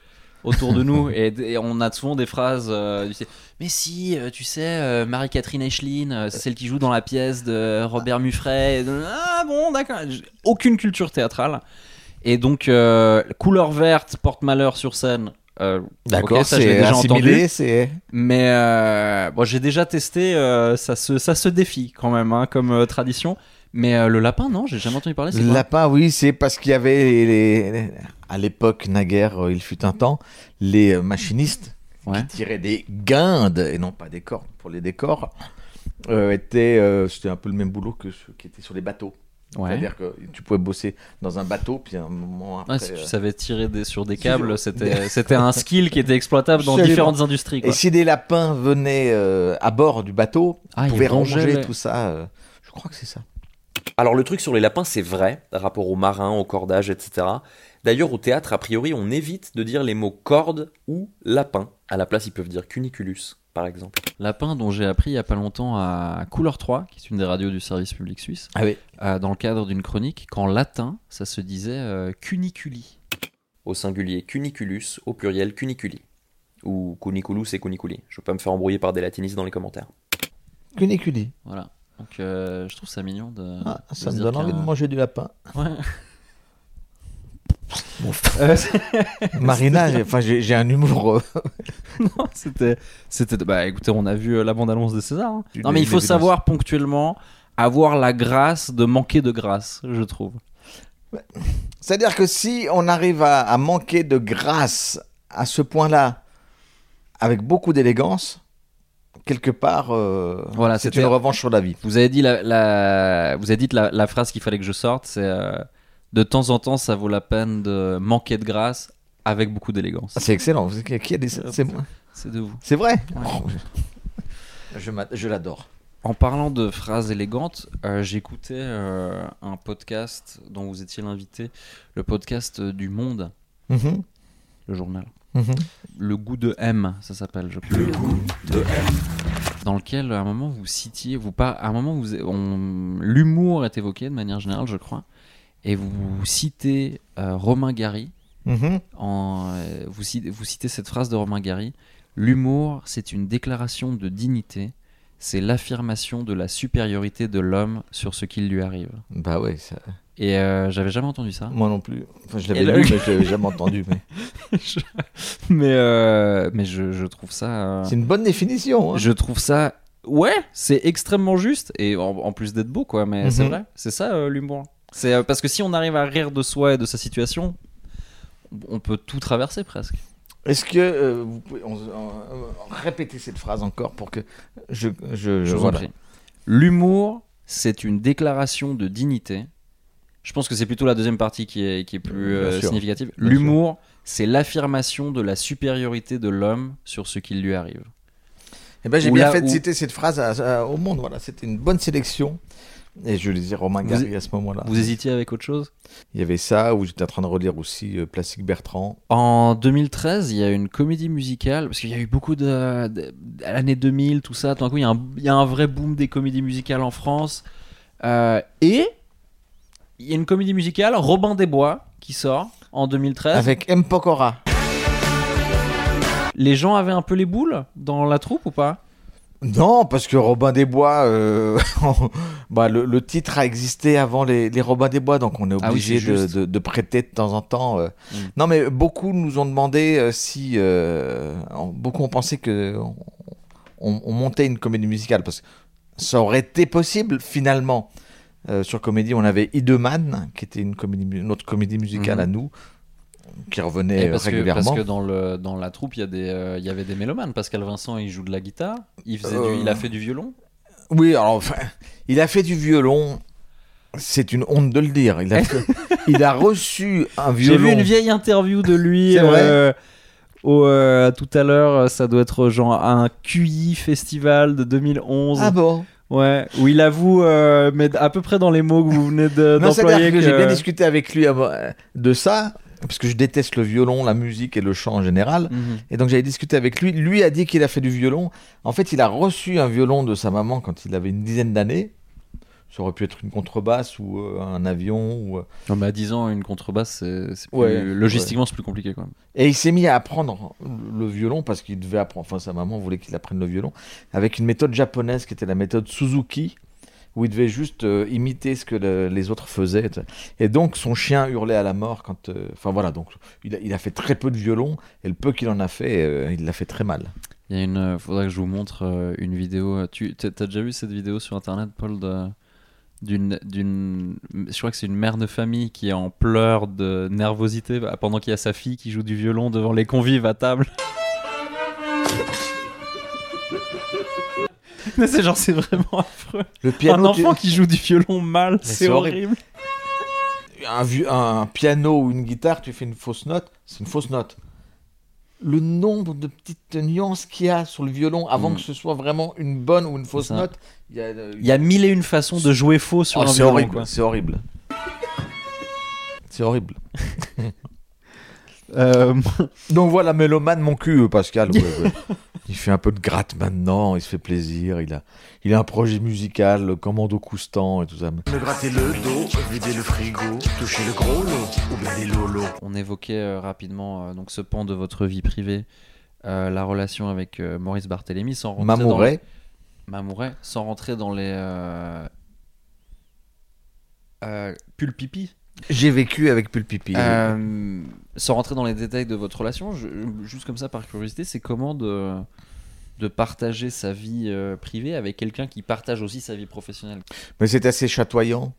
Speaker 2: autour de nous *laughs* et, et on a souvent des phrases euh, mais si euh, tu sais Marie-Catherine Eicheline euh, c'est celle qui joue dans la pièce de Robert Muffray ah bon d'accord. Aucune culture théâtrale. Et donc couleur verte porte malheur sur scène euh,
Speaker 3: D'accord,
Speaker 2: ok, ça, je l'ai
Speaker 3: c'est
Speaker 2: déjà
Speaker 3: assimilé,
Speaker 2: entendu.
Speaker 3: c'est...
Speaker 2: Mais euh, bon, j'ai déjà testé, euh, ça, se, ça se défie quand même hein, comme tradition. Mais le lapin, non, j'ai jamais entendu parler.
Speaker 3: Le lapin, oui, c'est parce qu'il y avait, les- à l'époque, naguère, il fut un temps, les machinistes
Speaker 2: Ouais.
Speaker 3: qui tiraient des guindes, et non pas des cordes pour les décors, étaient, c'était un peu le même boulot que ceux qui étaient sur les bateaux.
Speaker 2: Ouais.
Speaker 3: C'est-à-dire que tu pouvais bosser dans un bateau, puis à un moment après...
Speaker 2: Ouais, si tu
Speaker 3: euh,
Speaker 2: savais tirer des, sur des câbles, c'était c'était un skill qui était exploitable dans
Speaker 3: Absolument.
Speaker 2: différentes industries. Quoi.
Speaker 3: Et si des lapins venaient euh, à bord du bateau,
Speaker 2: Ah,
Speaker 3: ils pouvaient
Speaker 2: les-
Speaker 3: tout ça. euh, je crois que c'est ça.
Speaker 7: Alors le truc sur les lapins, c'est vrai, rapport aux marins, au cordage, etc. D'ailleurs, au théâtre, a priori, on évite de dire les mots corde ou lapin. À la place, ils peuvent dire cuniculus, par exemple.
Speaker 2: Lapin dont j'ai appris il y a pas longtemps à Couleur 3, qui est une des radios du service public suisse,
Speaker 3: Ah oui.
Speaker 2: euh, dans le cadre d'une chronique, qu'en latin, ça se disait euh, cuniculi.
Speaker 7: Au singulier cuniculus, au pluriel cuniculi. Ou cuniculus et cuniculi. Je veux pas me faire embrouiller par des latinistes dans les commentaires.
Speaker 3: Cuniculi.
Speaker 2: Voilà. Donc euh, je trouve ça mignon de.
Speaker 3: Ah,
Speaker 2: de
Speaker 3: ça me
Speaker 2: dire
Speaker 3: donne envie de manger du lapin.
Speaker 2: Ouais. *laughs* *laughs*
Speaker 3: Marina, j'ai- enfin, j'ai j'ai un humour. euh, *laughs*
Speaker 2: Non, c'était, c'était. Bah, écoutez, on a vu euh, la bande-annonce de César. hein. Non, mais il faut savoir ponctuellement avoir la grâce de manquer de grâce, je trouve.
Speaker 3: C'est-à-dire que si on arrive à, à manquer de grâce à ce point-là, avec beaucoup d'élégance, quelque part, euh,
Speaker 2: Voilà,
Speaker 3: c'est une revanche sur la vie.
Speaker 2: Vous avez dit la, la- vous avez dit la, la phrase qu'il fallait que je sorte, c'est euh, de temps en temps, ça vaut la peine de manquer de grâce avec beaucoup d'élégance.
Speaker 3: Ah, C'est excellent. Qui a dit ça? C'est moi.
Speaker 2: C'est de vous.
Speaker 3: C'est vrai?
Speaker 2: Ouais. *laughs*
Speaker 3: Oh, je- l'adore.
Speaker 2: En parlant de phrases élégantes, euh, j'écoutais euh, un podcast dont vous étiez l'invité, le podcast du Monde,
Speaker 3: Mhm,
Speaker 2: le journal.
Speaker 3: mhm.
Speaker 2: Le goût de M, ça s'appelle, je crois.
Speaker 1: Le goût de M.
Speaker 2: Dans lequel, à un moment, vous citiez, vous pas, à un moment, vous, on- l'humour est évoqué de manière générale, je crois, et vous citez euh, Romain Gary.
Speaker 3: Mhm.
Speaker 2: En, euh, vous, citez, vous citez cette phrase de Romain Gary L'humour, c'est une déclaration de dignité, c'est l'affirmation de la supériorité de l'homme sur ce qui lui arrive.
Speaker 3: Bah ouais, ça-
Speaker 2: Et euh, j'avais jamais entendu ça.
Speaker 3: moi non plus. Enfin, je l'avais lu, mais je l'avais jamais entendu. Mais... *laughs*
Speaker 2: Je- mais euh, mais je, je trouve ça. euh,
Speaker 3: C'est une bonne définition. hein.
Speaker 2: Je trouve ça. Ouais, c'est extrêmement juste et en, en plus d'être beau, quoi. Mais c'est
Speaker 3: Mhm.
Speaker 2: vrai, c'est ça l'humour. C'est euh, parce que si on arrive à rire de soi et de sa situation, on peut tout traverser presque.
Speaker 3: Est-ce que euh, vous pouvez on- on- on- répéter cette phrase encore pour que je, je,
Speaker 2: Je vous
Speaker 3: voilà.
Speaker 2: en prie. L'humour, c'est une déclaration de dignité. Je pense que c'est plutôt la deuxième partie qui est, qui est plus euh, significative. L'humour, c'est l'affirmation de la supériorité de l'homme sur ce qui lui arrive.
Speaker 3: Eh ben, j'ai bien
Speaker 2: là
Speaker 3: fait de
Speaker 2: où-
Speaker 3: citer cette phrase à- à- au monde. Voilà, c'était une bonne sélection. Et je lisais Romain Gary à ce moment-là.
Speaker 2: Vous hésitiez avec autre chose?
Speaker 3: Il y avait ça, où j'étais en train de relire aussi euh, Plastique Bertrand.
Speaker 2: En 2013, il y a une comédie musicale, parce qu'il y a eu beaucoup de. de- à l'année 2000, tout ça. Tout d'un coup, il y, a un, il y a un vrai boom des comédies musicales en France. Euh, et il y a une comédie musicale, Robin des Bois, qui sort en 2013.
Speaker 3: Avec M. Pokora.
Speaker 2: Les gens avaient un peu les boules dans la troupe ou pas?
Speaker 3: Non, parce que Robin des Bois, euh, *laughs* bah, le, le titre a existé avant les, les Robins des Bois, donc on est
Speaker 2: Ah oui,
Speaker 3: obligé de, de- de prêter de temps en temps. euh.
Speaker 2: Mm.
Speaker 3: Non, mais beaucoup nous ont demandé euh, si. beaucoup ont pensé que on, on- on montait une comédie musicale, parce que ça aurait été possible finalement. Sur comédie, on avait Ideman, qui était une, comédie, autre comédie musicale
Speaker 2: Mhm.
Speaker 3: à nous, qui revenait
Speaker 2: Et
Speaker 3: euh,
Speaker 2: parce, que,
Speaker 3: régulièrement.
Speaker 2: parce que dans, le, dans la troupe, il y, a des, euh, il y avait des mélomanes. Pascal Vincent, il joue de la guitare. Il, faisait
Speaker 3: Euh,
Speaker 2: du, il a fait du violon.
Speaker 3: Oui, alors enfin, il a fait du violon. C'est une honte de le dire. Il a, fait- *laughs* il a reçu un
Speaker 2: J'ai
Speaker 3: violon.
Speaker 2: vu une vieille interview de lui euh, au, tout à l'heure. Ça doit être genre un QI festival de 2011.
Speaker 3: Ah bon?
Speaker 2: Ouais, où il avoue, mais à peu près dans les mots que vous venez de-
Speaker 3: Non, c'est-à-dire
Speaker 2: d'employer.
Speaker 3: que j'ai
Speaker 2: que-
Speaker 3: bien discuté avec lui de ça, parce que je déteste le violon, la musique et le chant en général.
Speaker 2: Mhm.
Speaker 3: Et donc j'avais discuté avec lui. Lui a dit qu'il a fait du violon. En fait, il a reçu un violon de sa maman quand il avait une dizaine d'années. Ça aurait pu être une contrebasse ou euh, un avion. Ou, euh,
Speaker 2: Non, mais à 10 ans, une contrebasse, c'est plus-
Speaker 3: Ouais,
Speaker 2: logistiquement, c'est plus compliqué quand même.
Speaker 3: Et il s'est mis à apprendre le violon parce qu'il devait apprendre, enfin sa maman voulait qu'il apprenne le violon, avec une méthode japonaise qui était la méthode Suzuki, où il devait juste euh, imiter ce que le- les autres faisaient. Et donc son chien hurlait à la mort quand... euh, Enfin voilà, donc il a, fait très peu de violon, et le peu qu'il en a fait, euh, il l'a fait très mal.
Speaker 2: Il y a une, faudrait que je vous montre une vidéo. Tu t'as déjà vu cette vidéo sur internet, Paul, d'une, d'une, je crois que c'est une mère de famille qui est en pleurs de nervosité bah, pendant qu'il y a sa fille qui joue du violon devant les convives à table? *laughs* c'est genre c'est vraiment affreux.
Speaker 3: Le
Speaker 2: Un
Speaker 3: piano,
Speaker 2: enfant
Speaker 3: tu-
Speaker 2: qui joue du violon mal, c'est
Speaker 3: c'est horrible.
Speaker 2: horrible.
Speaker 3: un, un piano ou une guitare, tu fais une fausse note, c'est une fausse note. Le nombre de petites nuances qu'il y a sur le violon avant
Speaker 2: Mm.
Speaker 3: que ce soit vraiment une bonne ou une fausse note, il y a, euh,
Speaker 2: Il y a mille et une façons de jouer faux sur
Speaker 3: Oh,
Speaker 2: un
Speaker 3: c'est
Speaker 2: violon.
Speaker 3: horrible,
Speaker 2: quoi.
Speaker 3: c'est horrible. C'est horrible. *laughs*
Speaker 2: Euh, *laughs*
Speaker 3: Donc voilà, mélomane mon cul, euh, Pascal. ouais, ouais. *laughs* Il fait un peu de gratte maintenant, il se fait plaisir. Il a, il a un projet musical, le Commando Coustan et tout ça.
Speaker 1: Me gratter le dos, vider le frigo, toucher le gros lot, ou bien les lolos.
Speaker 2: On évoquait euh, rapidement euh, donc ce pan de votre vie privée, euh, la relation avec euh, Maurice Barthélémy, sans rentrer dans
Speaker 3: Mamouret.
Speaker 2: les- Mamouret, sans rentrer dans les euh... euh, Pulpipi.
Speaker 3: J'ai vécu avec Pulpipi.
Speaker 2: Euh, sans rentrer dans les détails de votre relation, je- juste comme ça par curiosité, c'est comment de de partager sa vie euh, privée avec quelqu'un qui partage aussi sa vie professionnelle?
Speaker 3: Mais c'est assez chatoyant.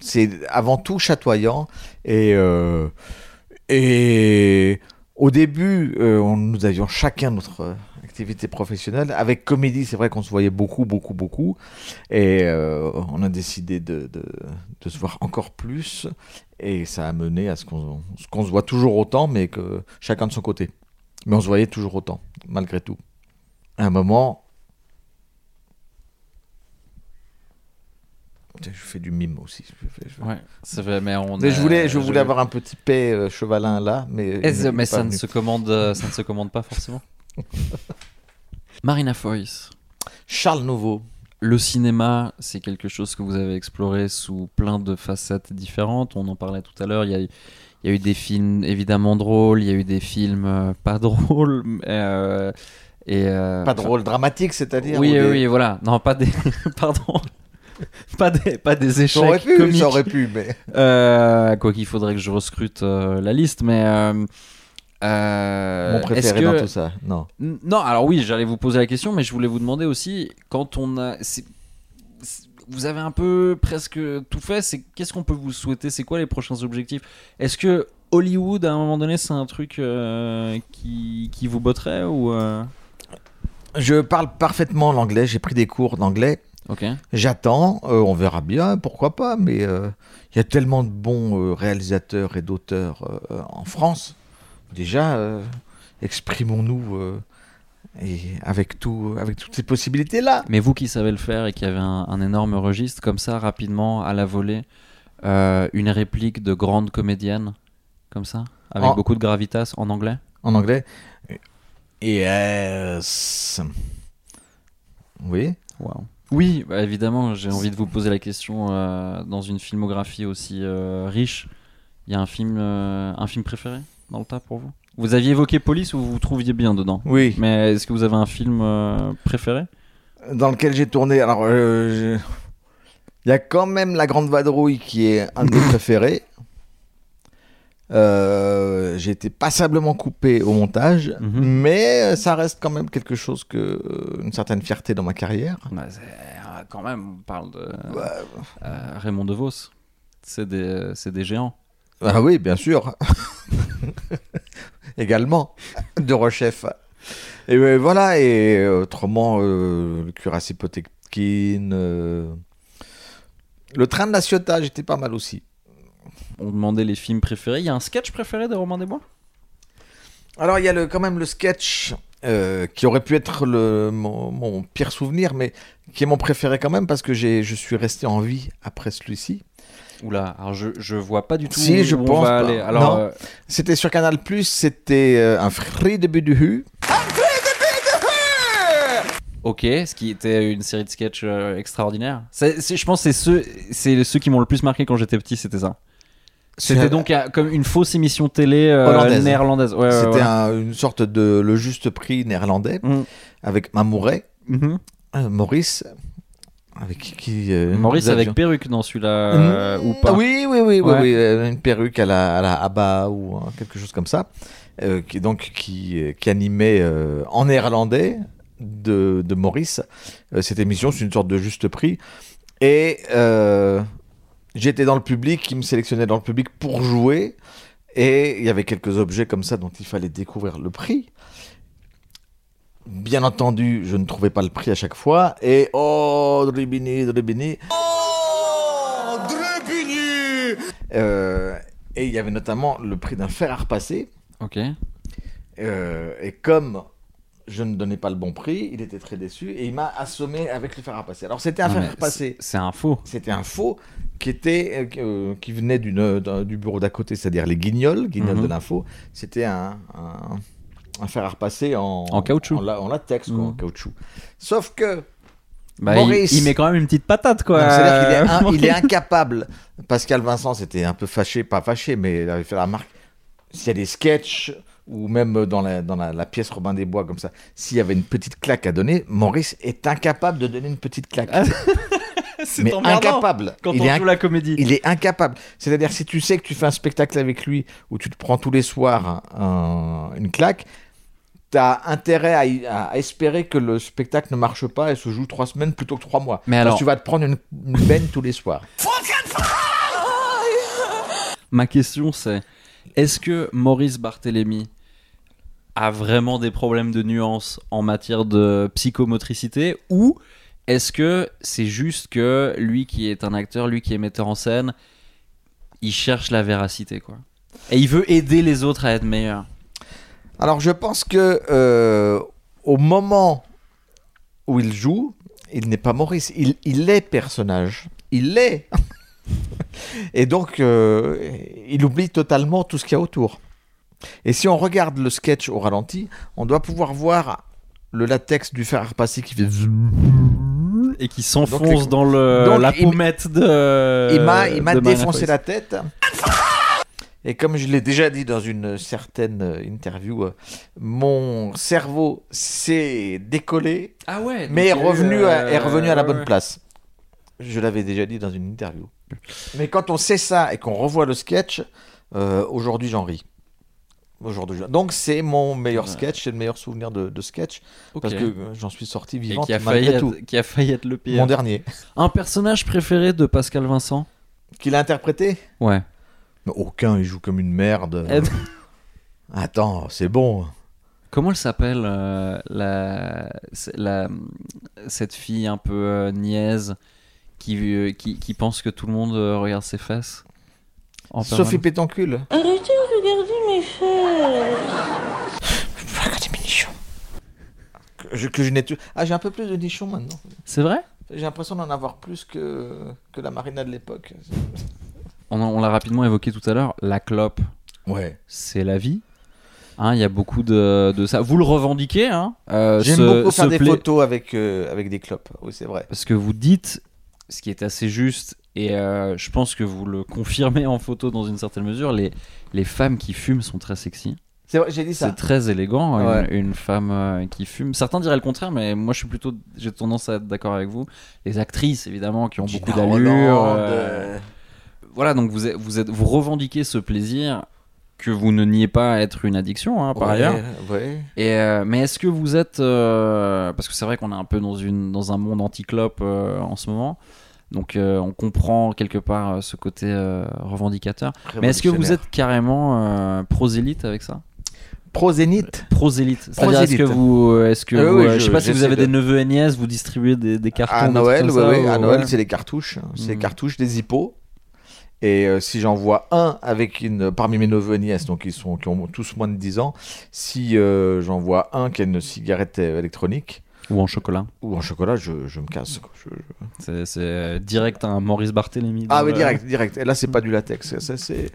Speaker 3: C'est avant tout chatoyant. Et, euh, et au début, euh, on, nous avions chacun notre euh, activité professionnelle. Avec comédie, c'est vrai qu'on se voyait beaucoup, beaucoup, beaucoup. Et euh, on a décidé de, de, de se voir encore plus. Et ça a mené à ce qu'on qu'on se voit toujours autant, mais que chacun de son côté. Mais on se voyait toujours autant, malgré tout. À un moment, Je fais du mime aussi. Je, fais- je-
Speaker 2: Ouais, c'est vrai, mais on.
Speaker 3: Mais je voulais, je voulais avoir un petit P euh, chevalin là, mais.
Speaker 2: Mais ça ne, se commande, euh, ça ne se commande pas forcément? *laughs* Marina Foïs.
Speaker 3: Charles Nouveau.
Speaker 2: Le cinéma, c'est quelque chose que vous avez exploré sous plein de facettes différentes. On en parlait tout à l'heure. Il y a, eu- il y a eu des films évidemment drôles, il y a eu des films euh, pas *laughs* drôles. euh, et, euh,
Speaker 3: Pas
Speaker 2: enfin,
Speaker 3: drôle, dramatique, c'est-à-dire.
Speaker 2: Oui,
Speaker 3: ou
Speaker 2: oui,
Speaker 3: des-
Speaker 2: voilà. Non, pas des. *laughs* Pardon. pas, des, pas des échecs
Speaker 3: Ça aurait pu,
Speaker 2: comiques.
Speaker 3: ça aurait pu, mais.
Speaker 2: Euh, quoi qu'il faudrait que je rescrute la liste, mais. Euh,
Speaker 3: Mon préféré
Speaker 2: que-
Speaker 3: dans tout ça. Non.
Speaker 2: Non, alors oui, j'allais vous poser la question, mais je voulais vous demander aussi, quand on a. Vous avez un peu presque tout fait, c'est qu'est-ce qu'on peut vous souhaiter? C'est quoi les prochains objectifs? Est-ce que Hollywood, à un moment donné, c'est un truc euh, qui, qui vous botterait ou euh,
Speaker 3: Je parle parfaitement l'anglais, j'ai pris des cours d'anglais.
Speaker 2: Ok.
Speaker 3: J'attends, euh, on verra bien, pourquoi pas, mais euh, il y a tellement de bons euh, réalisateurs et d'auteurs en France. Déjà, euh, exprimons-nous euh, et avec, tout, avec toutes ces possibilités-là.
Speaker 2: Mais vous qui savez le faire et qui avez un, un énorme registre, comme ça, rapidement, à la volée, euh, une réplique de grande comédienne, comme ça, avec
Speaker 3: En-
Speaker 2: beaucoup de gravitas en anglais?
Speaker 3: En anglais. Yes. Oui.
Speaker 2: Wow. Oui, bah, évidemment, j'ai envie de vous poser la question euh, dans une filmographie aussi euh, riche. Il y a un film, un film préféré? Dans le tas pour vous? Vous aviez évoqué Police ou vous vous trouviez bien dedans?
Speaker 3: Oui.
Speaker 2: Mais est-ce que vous avez un film euh, préféré?
Speaker 3: Dans lequel j'ai tourné. Alors, euh, je- il y a quand même La Grande Vadrouille qui est un de mes *laughs* préférés. Euh, j'ai été passablement coupé au montage,
Speaker 2: Mhm.
Speaker 3: mais ça reste quand même quelque chose que euh, une certaine fierté dans ma carrière.
Speaker 2: Bah, c'est- euh, Quand même, on parle de euh, Raymond DeVos. C'est des, c'est des géants.
Speaker 3: Ah oui, bien sûr. *laughs* Également de rechef. Et euh, voilà. Et autrement, euh, le cuirassé Potemkin, euh, le train de la Ciotat, j'étais pas mal aussi.
Speaker 2: On demandait les films préférés. Il y a un sketch préféré de Romain Desbois?
Speaker 3: Alors, il y a le, quand même le sketch euh, qui aurait pu être le, mon, mon pire souvenir, mais qui est mon préféré quand même parce que je suis resté en vie après celui-ci.
Speaker 2: Oula, alors je, je vois pas du tout
Speaker 3: Si,
Speaker 2: où
Speaker 3: je
Speaker 2: on
Speaker 3: pense
Speaker 2: va
Speaker 3: pas.
Speaker 2: aller. Alors,
Speaker 3: Non.
Speaker 2: euh,
Speaker 3: C'était sur Canal c'était euh, un free début du Hu.
Speaker 2: Ok, ce qui était une série de sketchs euh, extraordinaire. C'est- c'est- je pense que c'est ceux, c'est ceux qui m'ont le plus marqué quand j'étais petit, c'était ça. C'était
Speaker 3: C'est-
Speaker 2: donc euh, comme une fausse émission télé euh,
Speaker 3: Hollandaise.
Speaker 2: néerlandaise. Ouais,
Speaker 3: C'était un- une sorte de le juste prix néerlandais
Speaker 2: Mm.
Speaker 3: avec Mamouret,
Speaker 2: Mhm.
Speaker 3: euh, Maurice, avec qui euh,
Speaker 2: Maurice avec perruque dans celui-là euh, ou pas
Speaker 3: oui, oui, oui, oui,
Speaker 2: Ouais.
Speaker 3: oui, euh, une perruque à la, à la Abba ou euh, quelque chose comme ça, euh, qui donc qui, euh, qui animait euh, en néerlandais de, de Maurice euh, cette émission, c'est une sorte de juste prix, et euh, j'étais dans le public, qui me sélectionnait dans le public pour jouer, et il y avait quelques objets comme ça dont il fallait découvrir le prix. Bien entendu, je ne trouvais pas le prix à chaque fois, et oh, Dribini, Dribini. Euh, et il y avait notamment le prix d'un fer à repasser.
Speaker 2: Ok.
Speaker 3: Euh, et comme je ne donnais pas le bon prix, il était très déçu et il m'a assommé avec le fer à repasser. Alors c'était un
Speaker 2: Non,
Speaker 3: fer à repasser.
Speaker 2: c'est- un faux.
Speaker 3: C'était un faux qui était euh, qui venait d'une du bureau d'à côté, c'est-à-dire les guignols, guignols
Speaker 2: Mhm.
Speaker 3: de l'info. C'était un, un, un fer à repasser en,
Speaker 2: En caoutchouc.
Speaker 3: en, la- en latex, quoi, en caoutchouc. Sauf que
Speaker 2: Bah,
Speaker 3: Maurice.
Speaker 2: il, il met quand même une petite patate quoi.
Speaker 3: donc, c'est-à-dire qu'il est, *laughs* in- il est incapable. Pascal Vincent c'était un peu fâché, pas fâché, mais il avait fait la remarque. S'il y a des sketchs ou même dans la, dans la, la pièce Robin des Bois comme ça, s'il y avait une petite claque à donner, Maurice est incapable de donner une petite claque. *laughs*
Speaker 2: c'est
Speaker 3: mais
Speaker 2: emmerdant
Speaker 3: incapable.
Speaker 2: Quand
Speaker 3: il,
Speaker 2: on
Speaker 3: est
Speaker 2: joue la comédie.
Speaker 3: il est incapable. C'est-à-dire si tu sais que tu fais un spectacle avec lui où tu te prends tous les soirs un- une claque, T'as intérêt à, espérer que le spectacle ne marche pas et se joue trois semaines plutôt que trois mois.
Speaker 2: Mais
Speaker 3: Parce
Speaker 2: alors-
Speaker 3: que tu vas te prendre une, une benne tous les soirs.
Speaker 2: Ma question c'est est-ce que Maurice Barthélémy a vraiment des problèmes de nuance en matière de psychomotricité ou est-ce que c'est juste que lui qui est un acteur, lui qui est metteur en scène, il cherche la véracité quoi? Et il veut aider les autres à être meilleurs.
Speaker 3: Alors je pense que euh, au moment où il joue, il n'est pas Maurice, il, il est personnage. il l'est. *laughs* Et donc, euh, il oublie totalement tout ce qu'il y a autour. Et si on regarde le sketch au ralenti, on doit pouvoir voir le latex du fer à repasser qui fait
Speaker 2: Et qui s'enfonce
Speaker 3: les-
Speaker 2: dans le,
Speaker 3: donc,
Speaker 2: la
Speaker 3: il-
Speaker 2: pommette de.
Speaker 3: il m'a, défoncé la tête. Et comme je l'ai déjà dit dans une certaine euh, interview, euh, mon cerveau s'est décollé,
Speaker 2: Ah ouais.
Speaker 3: mais est revenu, à,
Speaker 2: euh,
Speaker 3: est revenu à la bonne
Speaker 2: ouais.
Speaker 3: place. Je l'avais déjà dit dans une interview. Mais quand on sait ça et qu'on revoit le sketch, euh, aujourd'hui j'en ris. Aujourd'hui, donc c'est mon meilleur
Speaker 2: Ouais.
Speaker 3: sketch, c'est le meilleur souvenir de, de sketch parce que euh, j'en suis sorti
Speaker 2: Et
Speaker 3: vivant
Speaker 2: qui a,
Speaker 3: malgré
Speaker 2: failli
Speaker 3: tout.
Speaker 2: être, qui a failli être le pire.
Speaker 3: Mon dernier,
Speaker 2: Un personnage préféré de Pascal Vincent?
Speaker 3: Qu'il a interprété?
Speaker 2: Ouais.
Speaker 3: Mais aucun, il joue comme une merde.
Speaker 2: Eh, *laughs*
Speaker 3: Attends, c'est bon.
Speaker 2: Comment elle s'appelle euh, la, c'est- la, cette fille un peu euh, niaise qui, euh, qui, qui pense que tout le monde euh, regarde ses fesses en
Speaker 3: Sophie Pétoncule.
Speaker 5: Arrêtez de regarder mes fesses.
Speaker 3: Regardez mes nichons. Que je, que je n'ai tu- Ah, j'ai un peu plus de nichons maintenant.
Speaker 2: C'est vrai?
Speaker 3: J'ai l'impression d'en avoir plus que, que la Marina de l'époque.
Speaker 2: On, l'a rapidement évoqué tout à l'heure. La clope,
Speaker 3: Ouais.
Speaker 2: c'est la vie. Hein, Il y a beaucoup de, de ça. Vous le revendiquez, hein euh,
Speaker 3: J'aime beaucoup faire des photos avec, euh, avec des clopes. Oui, c'est vrai.
Speaker 2: Parce que vous dites ce qui est assez juste, et euh, je pense que vous le confirmez en photo dans une certaine mesure, les, les femmes qui fument sont très sexy.
Speaker 3: C'est vrai, j'ai dit ça.
Speaker 2: C'est très élégant, une-
Speaker 3: Ouais.
Speaker 2: une, femme euh, qui fume. Certains diraient le contraire, mais moi je suis plutôt, j'ai tendance à être d'accord avec vous. Les actrices, évidemment, qui ont
Speaker 3: Gina
Speaker 2: beaucoup d'allure. Euh, Voilà, donc vous êtes, vous êtes, vous revendiquez ce plaisir que vous ne niez pas être une addiction, hein, par
Speaker 3: ouais,
Speaker 2: ailleurs.
Speaker 3: Ouais.
Speaker 2: Et euh, mais est-ce que vous êtes euh, parce que c'est vrai qu'on est un peu dans une dans un monde anti-clope euh, en ce moment. Donc on comprend quelque part ce côté revendicateur. Mais est-ce que vous êtes carrément prosélyte avec ça?
Speaker 3: Prosélyte
Speaker 2: Prosélyte. C'est-à-dire est-ce que vous est-ce que
Speaker 3: Euh,
Speaker 2: vous,
Speaker 3: oui,
Speaker 2: euh, je
Speaker 3: je-
Speaker 2: sais pas si vous avez
Speaker 3: de-
Speaker 2: des neveux et nièces, vous distribuez des, des cartons
Speaker 3: À Noël,
Speaker 2: trucs
Speaker 3: ouais,
Speaker 2: comme ça,
Speaker 3: ouais, à Noël, c'est les cartouches. hein. C'est les
Speaker 2: Mm.
Speaker 3: cartouches des hippos. Et euh, si j'en vois un avec une parmi mes neveux et nièces, donc ils sont qui ont tous moins de 10 ans, si euh, j'en vois un qui a une cigarette euh, électronique
Speaker 2: ou en chocolat.
Speaker 3: ou en chocolat, je, je me casse. quoi. Je- je-
Speaker 2: C'est c'est direct un Maurice Barthélémy.
Speaker 3: Ah oui, direct, direct. Et là, c'est pas du latex. Ça, c'est.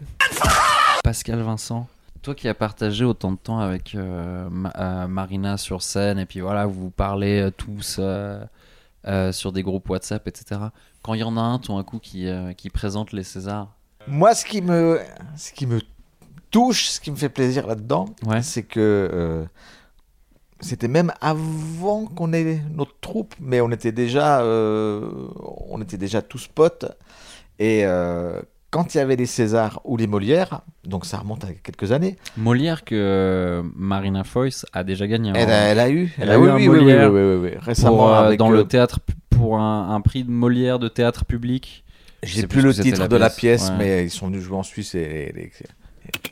Speaker 2: Pascal Vincent, toi qui as partagé autant de temps avec euh, Ma- euh, Marina sur scène, et puis voilà, vous vous parlez euh, tous euh, euh, sur des groupes WhatsApp, etc. Quand il y en a un, tout un coup, qui, euh, qui présente les Césars,
Speaker 3: Moi, ce qui me, ce qui me touche, ce qui me fait plaisir là-dedans,
Speaker 2: Ouais.
Speaker 3: c'est que euh, c'était même avant qu'on ait notre troupe, mais on était déjà, euh, on était déjà tous potes. Et euh, quand il y avait les Césars ou les Molières, donc ça remonte à quelques années,
Speaker 2: Molière que euh, Marina Foïs a déjà gagné.
Speaker 3: elle,
Speaker 2: en-
Speaker 3: a, elle a eu,
Speaker 2: Elle a eu
Speaker 3: oui,
Speaker 2: un
Speaker 3: oui, oui, oui,
Speaker 2: Molière
Speaker 3: oui, oui, oui, oui, récemment
Speaker 2: pour, euh,
Speaker 3: avec,
Speaker 2: dans le théâtre pour un, un prix de Molière de théâtre public. Je
Speaker 3: J'ai plus
Speaker 2: ce
Speaker 3: le titre de la pièce,
Speaker 2: ouais.
Speaker 3: mais ils sont venus jouer en Suisse et, et- et-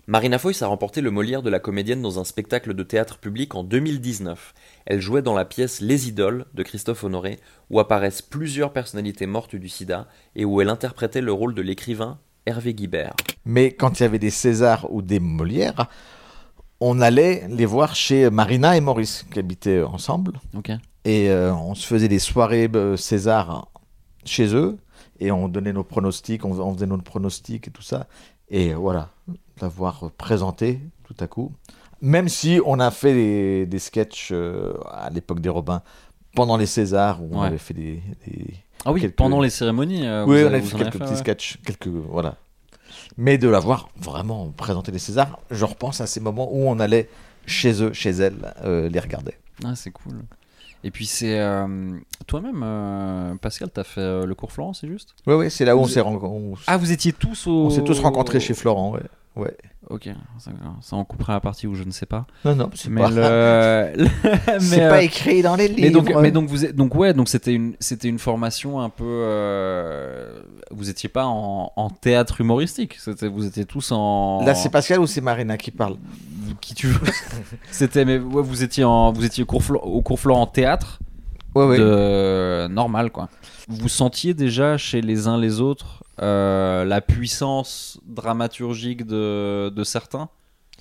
Speaker 7: Marina Foïs a remporté le Molière de la comédienne dans un spectacle de théâtre public en 2019. Elle jouait dans la pièce Les Idoles de Christophe Honoré, où apparaissent plusieurs personnalités mortes du sida et où elle interprétait le rôle de l'écrivain Hervé Guibert.
Speaker 3: Mais quand il y avait des Césars ou des Molières, on allait les voir chez Marina et Maurice, qui habitaient ensemble.
Speaker 2: Ok.
Speaker 3: Et euh, on se faisait des soirées euh, César chez eux. Et on donnait nos pronostics, on, on faisait nos pronostics et tout ça. Et voilà, l'avoir présenté tout à coup. Même si on a fait des, des sketchs euh, à l'époque des Robins, pendant les Césars, où on avait fait des... des-
Speaker 2: Ah oui,
Speaker 3: Quelques-
Speaker 2: pendant les cérémonies.
Speaker 3: oui, on a fait quelques petits
Speaker 2: ouais.
Speaker 3: sketchs, quelques voilà. Mais de l'avoir vraiment présenté les Césars, je repense à ces moments où on allait chez eux, chez elles, euh, les regarder.
Speaker 2: Ah, c'est cool. Et puis c'est euh, toi-même, euh, Pascal, t'as fait euh, le cours Florent, c'est juste?
Speaker 3: Oui, oui, c'est là où on s'est rencontrés.
Speaker 2: Ah, vous étiez tous au.
Speaker 3: On s'est tous rencontrés chez Florent, ouais. Ouais.
Speaker 2: Ok, ça, ça en coupera la partie où je ne sais pas.
Speaker 3: Non, non, c'est pas,
Speaker 2: le. *laughs*
Speaker 3: c'est pas
Speaker 2: euh,
Speaker 3: écrit dans les livres.
Speaker 2: Mais donc, mais donc vous êtes, donc ouais, donc c'était une, c'était une formation un peu. euh, vous étiez pas en, en théâtre humoristique, c'était, vous étiez tous en.
Speaker 3: Là, c'est Pascal ou c'est Marina qui parle
Speaker 2: qui tu veux. *laughs* c'était, mais ouais, vous étiez en, vous étiez au cours, Flo- au cours Florent en théâtre.
Speaker 3: Ouais, ouais.
Speaker 2: de normal quoi. Vous sentiez déjà chez les uns les autres euh, la puissance dramaturgique de, de certains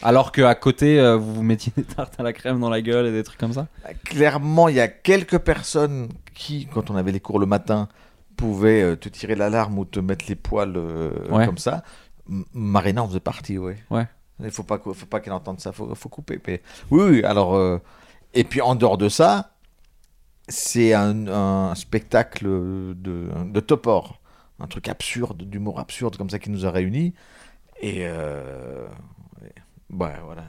Speaker 2: alors qu'à côté euh, vous vous mettiez des tartes à la crème dans la gueule et des trucs comme ça
Speaker 3: Clairement, il y a quelques personnes qui, quand on avait les cours le matin, pouvait euh, te tirer l'alarme ou te mettre les poils euh,
Speaker 2: Ouais.
Speaker 3: comme ça, M- Marina en faisait partie, ouais.
Speaker 2: Ouais.
Speaker 3: Il faut pas, faut pas qu'elle entende ça, faut, faut couper. Mais... Oui, oui, alors. Et puis en dehors de ça, c'est un, un spectacle de, de topor. Un truc absurde, d'humour absurde comme ça qui nous a réunis. Et. euh, Ouais, voilà.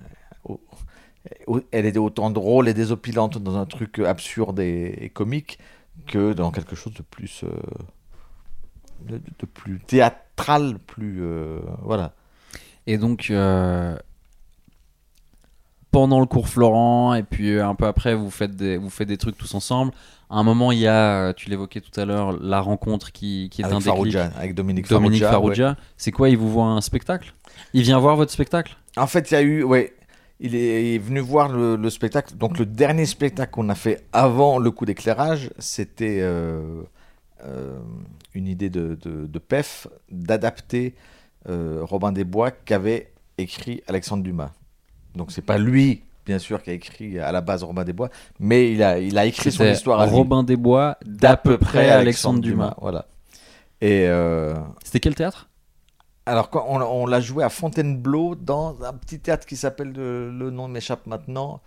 Speaker 3: Elle était autant drôle et désopilante dans un truc absurde et, comique que dans quelque chose de plus. euh, de, de plus théâtral, plus. euh, voilà.
Speaker 2: Et donc, euh, pendant le cours Florent, et puis euh, un peu après, vous faites des, vous faites des trucs tous ensemble. À un moment, il y a, euh, tu l'évoquais tout à l'heure, la rencontre qui, qui est
Speaker 3: Avec
Speaker 2: un déclic.
Speaker 3: Avec Dominique
Speaker 2: Dominique
Speaker 3: Farrugia,
Speaker 2: Farrugia. C'est quoi Il vous voit un spectacle? Il vient voir votre spectacle?
Speaker 3: En fait, il y a eu, ouais, il est venu voir le, le spectacle. Donc le dernier spectacle qu'on a fait avant le coup d'éclairage, c'était euh, euh, une idée de, de, de PEF d'adapter euh, Robin des Bois qu'avait écrit Alexandre Dumas. Donc c'est pas lui, bien sûr, qui a écrit à la base Robin des Bois, mais il a, il a écrit son histoire à lui.
Speaker 2: Robin des Bois, d'à peu près Alexandre Dumas.
Speaker 3: Voilà. Et euh,
Speaker 2: C'était quel théâtre?
Speaker 3: Alors, on, on l'a joué à Fontainebleau dans un petit théâtre qui s'appelle, le nom m'échappe maintenant.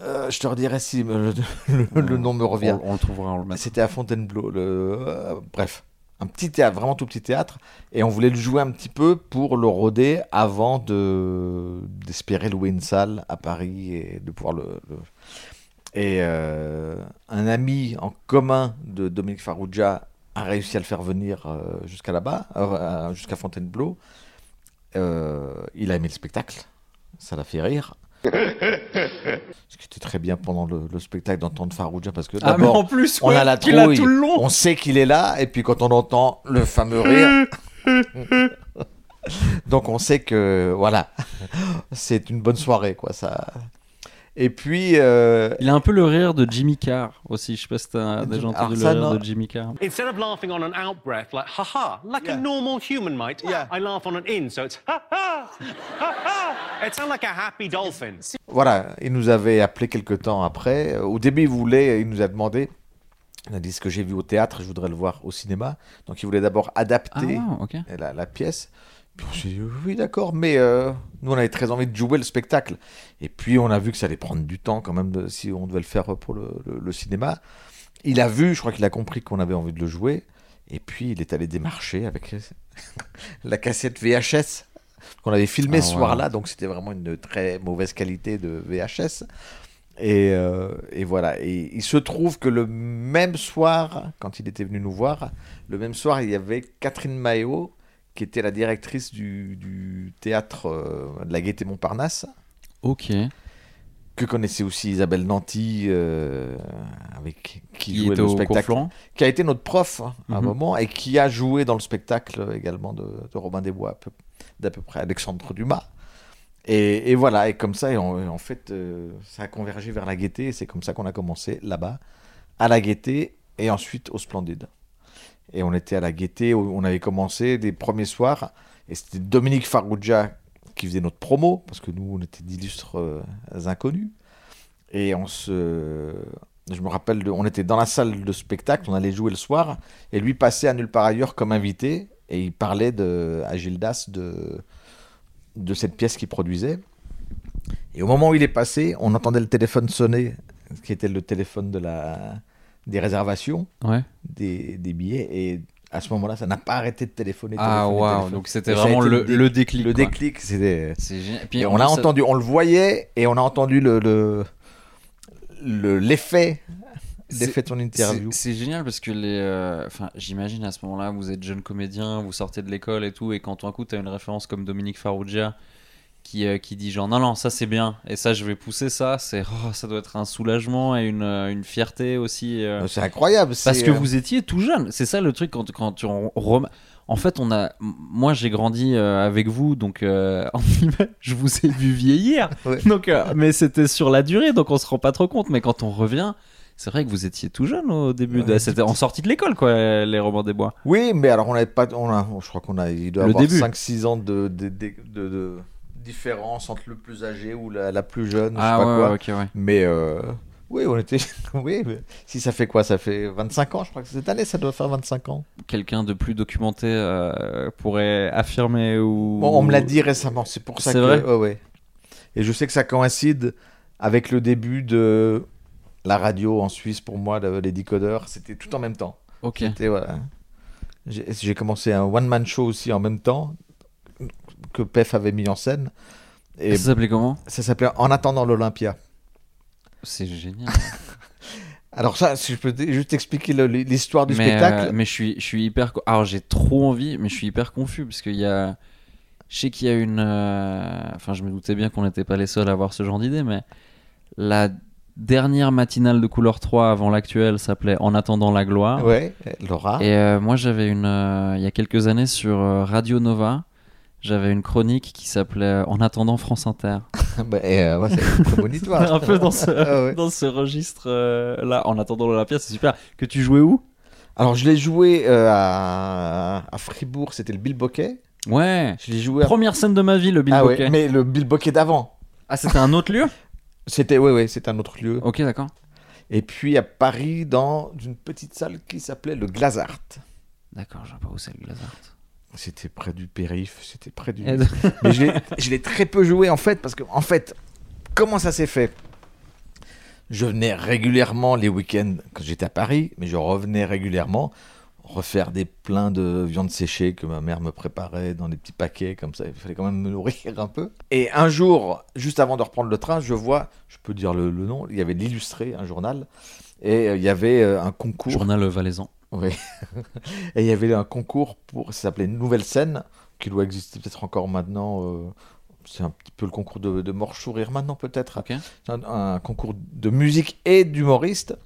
Speaker 3: Euh, je te redirai si le, *laughs* le- le nom me revient.
Speaker 2: On, on le trouvera, on le.
Speaker 3: C'était à Fontainebleau. Le, euh, bref, un petit théâtre, vraiment tout petit théâtre. Et on voulait le jouer un petit peu pour le roder avant de d'espérer louer une salle à Paris et de pouvoir le. Et euh, un ami en commun de Dominique Farrugia a réussi à le faire venir euh, jusqu'à là-bas, euh, jusqu'à Fontainebleau. Il a aimé le spectacle, ça l'a fait rire. *laughs* Ce qui était très bien pendant le, le spectacle d'entendre Farrugia parce que
Speaker 2: Ah, mais
Speaker 3: d'abord
Speaker 2: en plus,
Speaker 3: on
Speaker 2: ouais,
Speaker 3: a la trouille, on sait qu'il est là et puis quand on entend le fameux rire, *laughs* donc on sait que voilà, *laughs* c'est une bonne soirée quoi ça. Et puis euh,
Speaker 2: Il a un peu le rire de Jimmy Carr aussi. Je sais pas si t'as déjà
Speaker 3: Alors
Speaker 2: entendu le rire
Speaker 3: non.
Speaker 2: de Jimmy Carr.
Speaker 8: Instead of laughing on an out breath, like ha ha, like a normal human might, I laugh on an in, so it's ha ha, ha ha. It sounds like a happy dolphin.
Speaker 3: Voilà, il nous avait appelé quelque temps après. Au début, il voulait, il nous a demandé, il a dit ce que j'ai vu au théâtre, je voudrais le voir au cinéma. Donc il voulait d'abord adapter
Speaker 2: Ah, ok.
Speaker 3: la, la pièce. S'est dit oui d'accord, mais euh, nous on avait très envie de jouer le spectacle. Et puis on a vu que ça allait prendre du temps quand même de- si on devait le faire pour le, le- le cinéma. Il a vu, je crois qu'il a compris qu'on avait envie de le jouer. Et puis il est allé démarcher avec *laughs* la cassette VHS qu'on avait filmé
Speaker 2: Ah,
Speaker 3: ce
Speaker 2: ouais.
Speaker 3: soir-là. Donc c'était vraiment une très mauvaise qualité de VHS. Et, euh, et voilà. Et il se trouve que le même soir, quand il était venu nous voir, le même soir, il y avait Catherine Maillot, qui était la directrice du, du théâtre euh, de la Gaîté Montparnasse,
Speaker 2: Ok.
Speaker 3: que connaissait aussi Isabelle Nanty, euh, avec qui,
Speaker 2: Qui
Speaker 3: jouait
Speaker 2: était
Speaker 3: le spectacle, qui a été notre prof hein, à un
Speaker 2: Mhm.
Speaker 3: moment et qui a joué dans le spectacle également de, de Robin des Bois, peu- d'à peu près Alexandre Dumas. Et, et voilà, et comme ça, et en, en fait, euh, ça a convergé vers la Gaîté, et c'est comme ça qu'on a commencé là-bas, à la Gaîté, et ensuite au Splendide. Et on était à la où on avait commencé les premiers soirs, et c'était Dominique Farrugia qui faisait notre promo, parce que nous, on était d'illustres euh, inconnus. Et on se... Je me rappelle, on était dans la salle de spectacle, on allait jouer le soir, et lui passait à nulle part ailleurs comme invité, et il parlait de, à Gildas de, de cette pièce qu'il produisait. Et au moment où il est passé, on entendait le téléphone sonner, qui était le téléphone de la, des réservations,
Speaker 2: Ouais.
Speaker 3: des, des billets, et à ce moment-là, ça n'a pas arrêté de téléphoner.
Speaker 2: Ah, waouh,
Speaker 3: téléphoner.
Speaker 2: donc c'était vraiment le- le déclic,
Speaker 3: Le
Speaker 2: quoi.
Speaker 3: déclic, c'était.
Speaker 2: C'est génial. Puis
Speaker 3: Et
Speaker 2: en
Speaker 3: on a
Speaker 2: plus, ça-
Speaker 3: entendu, on le voyait, et on a entendu le le- le- l'effet, l'effet de son interview.
Speaker 2: C'est c'est génial parce que les. euh, Enfin, j'imagine à ce moment-là, vous êtes jeune comédien, vous sortez de l'école et tout, et quand tout d'un coup, tu as une référence comme Dominique Farrugia qui, euh, qui dit genre non, non, ça c'est bien, et ça je vais pousser ça, c'est oh, ça doit être un soulagement et une, euh, une fierté aussi. euh,
Speaker 3: C'est incroyable.
Speaker 2: Parce que
Speaker 3: euh,
Speaker 2: vous étiez tout jeune. C'est ça le truc quand, quand tu rem- En fait, on a. Moi, j'ai grandi euh, avec vous, donc euh, *laughs* en je vous ai vu vieillir. *laughs*
Speaker 3: Ouais.
Speaker 2: Donc, euh, mais c'était sur la durée, donc on se rend pas trop compte. Mais quand on revient, c'est vrai que vous étiez tout jeune au début. de-
Speaker 3: Ouais,
Speaker 2: C'était en sortie de l'école, quoi, les romans des bois.
Speaker 3: Oui, mais alors on n'avait pas, on a, je crois qu'on a, il doit
Speaker 2: Le
Speaker 3: avoir
Speaker 2: début.
Speaker 3: 5-6 ans de, de, de, de- de différence entre le plus âgé ou la, la plus jeune, je
Speaker 2: Ah
Speaker 3: sais pas
Speaker 2: ouais,
Speaker 3: quoi.
Speaker 2: ouais, ok, ouais.
Speaker 3: Mais euh, Oui, on était. *laughs* Oui, mais si ça fait quoi? Ça fait 25 ans, je crois que cette année, ça doit faire 25 ans.
Speaker 2: Quelqu'un de plus documenté euh, pourrait affirmer ou.
Speaker 3: Bon, on me l'a dit récemment, c'est pour ça que.
Speaker 2: vrai?
Speaker 3: ouais, ouais. Et je sais que ça coïncide avec le début de la radio en Suisse pour moi, le- les décodeurs. C'était tout en même temps.
Speaker 2: Ok.
Speaker 3: C'était, voilà. J'ai j'ai commencé un one-man show aussi en même temps que PEF avait mis en scène. Et
Speaker 2: Ça s'appelait comment?
Speaker 3: Ça s'appelait En attendant l'Olympia.
Speaker 2: C'est génial. *laughs*
Speaker 3: Alors ça, si je peux juste expliquer l'histoire du
Speaker 2: mais,
Speaker 3: spectacle.
Speaker 2: euh, mais je suis, je suis hyper. Alors j'ai trop envie, mais je suis hyper confus parce qu'il y a. Je sais qu'il y a une. euh, Enfin, je me doutais bien qu'on n'était pas les seuls à avoir ce genre d'idée, mais la dernière matinale de couleur 3 avant l'actuelle s'appelait En attendant la gloire.
Speaker 3: Ouais, Laura.
Speaker 2: Et euh, moi, j'avais une. il y a quelques années sur Radio Nova, j'avais une chronique qui s'appelait En attendant France Inter. *laughs*
Speaker 3: Bah, euh, ouais, c'est *laughs*
Speaker 2: un peu dans ce,
Speaker 3: Ah ouais.
Speaker 2: dans ce registre euh, là, En attendant l'Olympia, c'est super. Que tu jouais où?
Speaker 3: Alors je l'ai joué euh, à, à Fribourg, c'était le Bill Bokeh.
Speaker 2: Ouais.
Speaker 3: Je l'ai joué à...
Speaker 2: Première scène de ma vie, le Bill
Speaker 3: ah ouais, mais le Bill Bokeh d'avant.
Speaker 2: Ah, c'était un autre lieu?
Speaker 3: C'était, ouais, ouais, c'était un autre lieu.
Speaker 2: Ok, d'accord.
Speaker 3: Et puis à Paris, dans une petite salle qui s'appelait le Glazart.
Speaker 2: D'accord, je sais pas où c'est le Glazart.
Speaker 3: C'était près du périph, c'était près du. Mais je l'ai- je l'ai très peu joué en fait, parce que en fait, comment ça s'est fait? Je venais régulièrement les week-ends quand j'étais à Paris, mais je revenais régulièrement refaire des pleins de viande séchée que ma mère me préparait dans des petits paquets comme ça. Il fallait quand même me nourrir un peu. Et un jour, juste avant de reprendre le train, je vois, je peux dire le, le nom, il y avait l'illustré, un journal, et euh, il y avait euh, un concours.
Speaker 2: Journal valaisan.
Speaker 3: Oui. *laughs* Et il y avait un concours pour, ça s'appelait Nouvelle Scène, qui doit exister peut-être encore maintenant. euh, c'est un petit peu le concours de, de sourire maintenant peut-être.
Speaker 2: Ok.
Speaker 3: C'est un, un concours de musique et d'humoriste.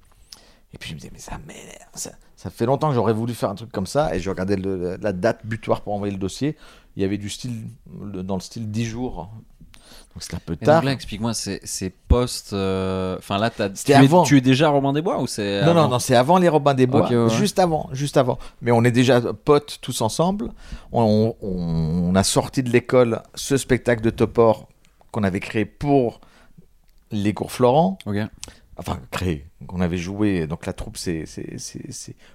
Speaker 3: Et puis je me disais, mais ça m'énerve. Ça, ça fait longtemps que j'aurais voulu faire un truc comme ça. Et je regardais le- la date butoir pour envoyer le dossier. Il y avait du style, le- dans le style 10 jours. Donc c'était un peu
Speaker 2: Et
Speaker 3: tard.
Speaker 2: donc là, explique-moi, c'est c'est post. euh, Enfin là, t'as- tu,
Speaker 3: C'était
Speaker 2: es, tu es déjà Robin des Bois ou c'est.
Speaker 3: Non, non,
Speaker 2: avant
Speaker 3: non, c'est avant les Robins des Bois.
Speaker 2: Ok, ouais, ouais.
Speaker 3: Juste avant, juste avant. Mais on est déjà potes tous ensemble. On, on- on a sorti de l'école ce spectacle de Topor qu'on avait créé pour les cours Florent.
Speaker 2: Ok.
Speaker 3: Enfin, créé, qu'on avait joué. Donc la troupe s'est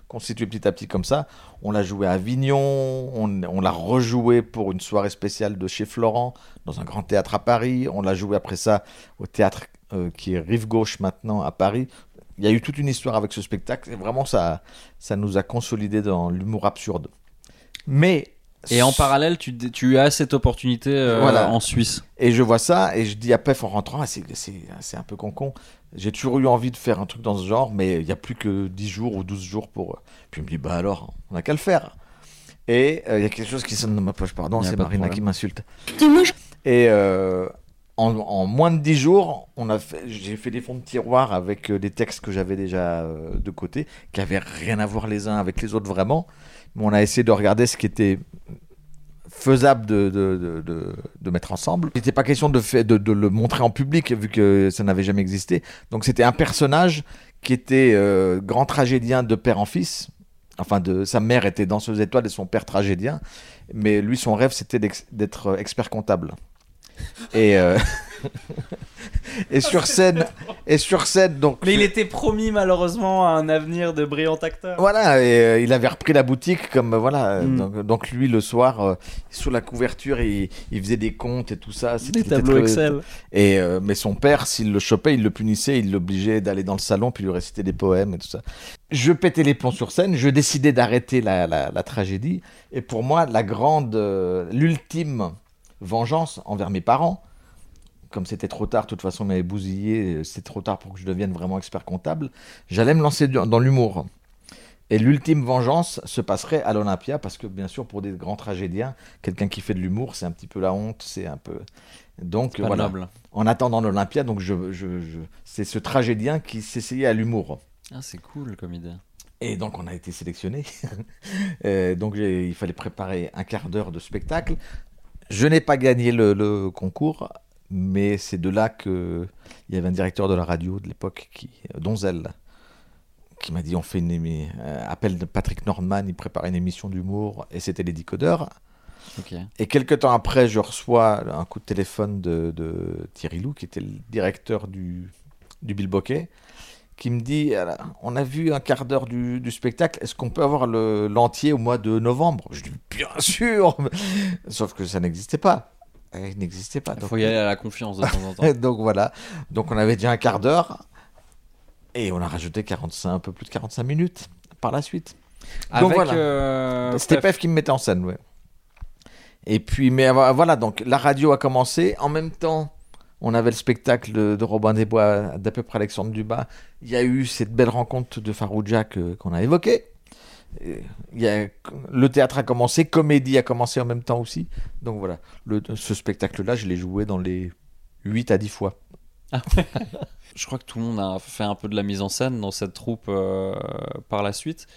Speaker 3: constituée petit à petit comme ça. On l'a joué à Avignon, on, on l'a rejoué pour une soirée spéciale de chez Florent, dans un grand théâtre à Paris. On l'a joué après ça au théâtre euh, qui est Rive Gauche maintenant à Paris. Il y a eu toute une histoire avec ce spectacle et vraiment ça, ça nous a consolidé dans l'humour absurde. Mais.
Speaker 2: Et en parallèle, tu, as cette opportunité euh,
Speaker 3: Voilà.
Speaker 2: en Suisse.
Speaker 3: Et je vois ça et je dis à Pef en rentrant, ah, c'est, un peu con-con. J'ai toujours eu envie de faire un truc dans ce genre, mais il n'y a plus que 10 jours ou 12 jours pour. Puis il me dit, bah alors, on n'a qu'à le faire. Et euh, il y a quelque chose qui sonne dans ma poche, pardon, c'est Marina qui m'insulte. Et euh, en, en moins de 10 jours, on a fait, j'ai fait des fonds de tiroir avec des textes que j'avais déjà euh, de côté, qui avaient rien à voir les uns avec les autres vraiment. On a essayé de regarder ce qui était faisable de, de, de, de- mettre ensemble. Il n'était pas question de, de, le montrer en public vu que ça n'avait jamais existé. Donc c'était un personnage qui était euh, grand tragédien de père en fils. Enfin, de, sa mère était danseuse étoile et son père tragédien. Mais lui, son rêve, c'était d'être expert comptable. Et, euh, *laughs* et sur scène, et sur scène, donc.
Speaker 2: Mais il était promis malheureusement à un avenir de brillant acteur.
Speaker 3: Voilà, et euh, il avait repris la boutique comme euh, voilà. euh,
Speaker 2: Mm.
Speaker 3: Donc, donc lui le soir, euh, sous la couverture, il, il faisait des comptes et tout ça. C'était
Speaker 2: Des tableaux Excel.
Speaker 3: Et mais son père, s'il le chopait, il le punissait, il l'obligeait d'aller dans le salon puis lui réciter des poèmes et tout ça. Je pétais les plombs sur scène, je décidais d'arrêter la, la- la tragédie. Et pour moi, la grande, l'ultime vengeance envers mes parents, comme c'était trop tard, de toute façon, on m'avait bousillé, euh, c'était trop tard pour que je devienne vraiment expert comptable, j'allais me lancer dans l'humour. Et l'ultime vengeance se passerait à l'Olympia, parce que bien sûr, pour des grands tragédiens, quelqu'un qui fait de l'humour, c'est un petit peu la honte, c'est un peu. Donc voilà.
Speaker 2: noble.
Speaker 3: En attendant l'Olympia, donc je, je- je- c'est ce tragédien qui s'essayait à l'humour.
Speaker 2: Ah, c'est cool comme idée.
Speaker 3: Et donc on a été sélectionné. *laughs* donc j'ai- il fallait préparer un quart d'heure de spectacle. Je n'ai pas gagné le, le concours, mais c'est de là que il y avait un directeur de la radio de l'époque, qui Donzel, qui m'a dit on fait une émi- euh, appel de Patrick Nordman, il prépare une émission d'humour et c'était les décodeurs. Et quelques temps après, je reçois un coup de téléphone de, de Thierry Lou, qui était le directeur du, du Bilboquet, qui me dit On a vu un quart d'heure du, du spectacle, est-ce qu'on peut avoir le- l'entier au mois de novembre? Je dis Bien sûr *laughs* Sauf que ça n'existait pas. Euh, Il n'existait pas.
Speaker 2: Il faut y aller à la confiance de temps en temps. *laughs*
Speaker 3: donc voilà. Donc on avait déjà un quart d'heure et on a rajouté 45, un peu plus de 45 minutes par la suite. Donc voilà.
Speaker 2: euh,
Speaker 3: C'était
Speaker 2: Pef.
Speaker 3: Qui me mettait en scène, ouais. Et puis, mais voilà, donc la radio a commencé. En même temps, on avait le spectacle de, Robin des Bois, d'à peu près Alexandre Dubas. Il y a eu cette belle rencontre de Farouja qu'on a évoquée. Y a, le théâtre a commencé, comédie a commencé en même temps aussi. Donc voilà, ce spectacle-là, je l'ai joué dans les 8 à 10 fois. *laughs*
Speaker 2: Je crois que tout le monde a fait un peu de la mise en scène dans cette troupe euh, par la suite.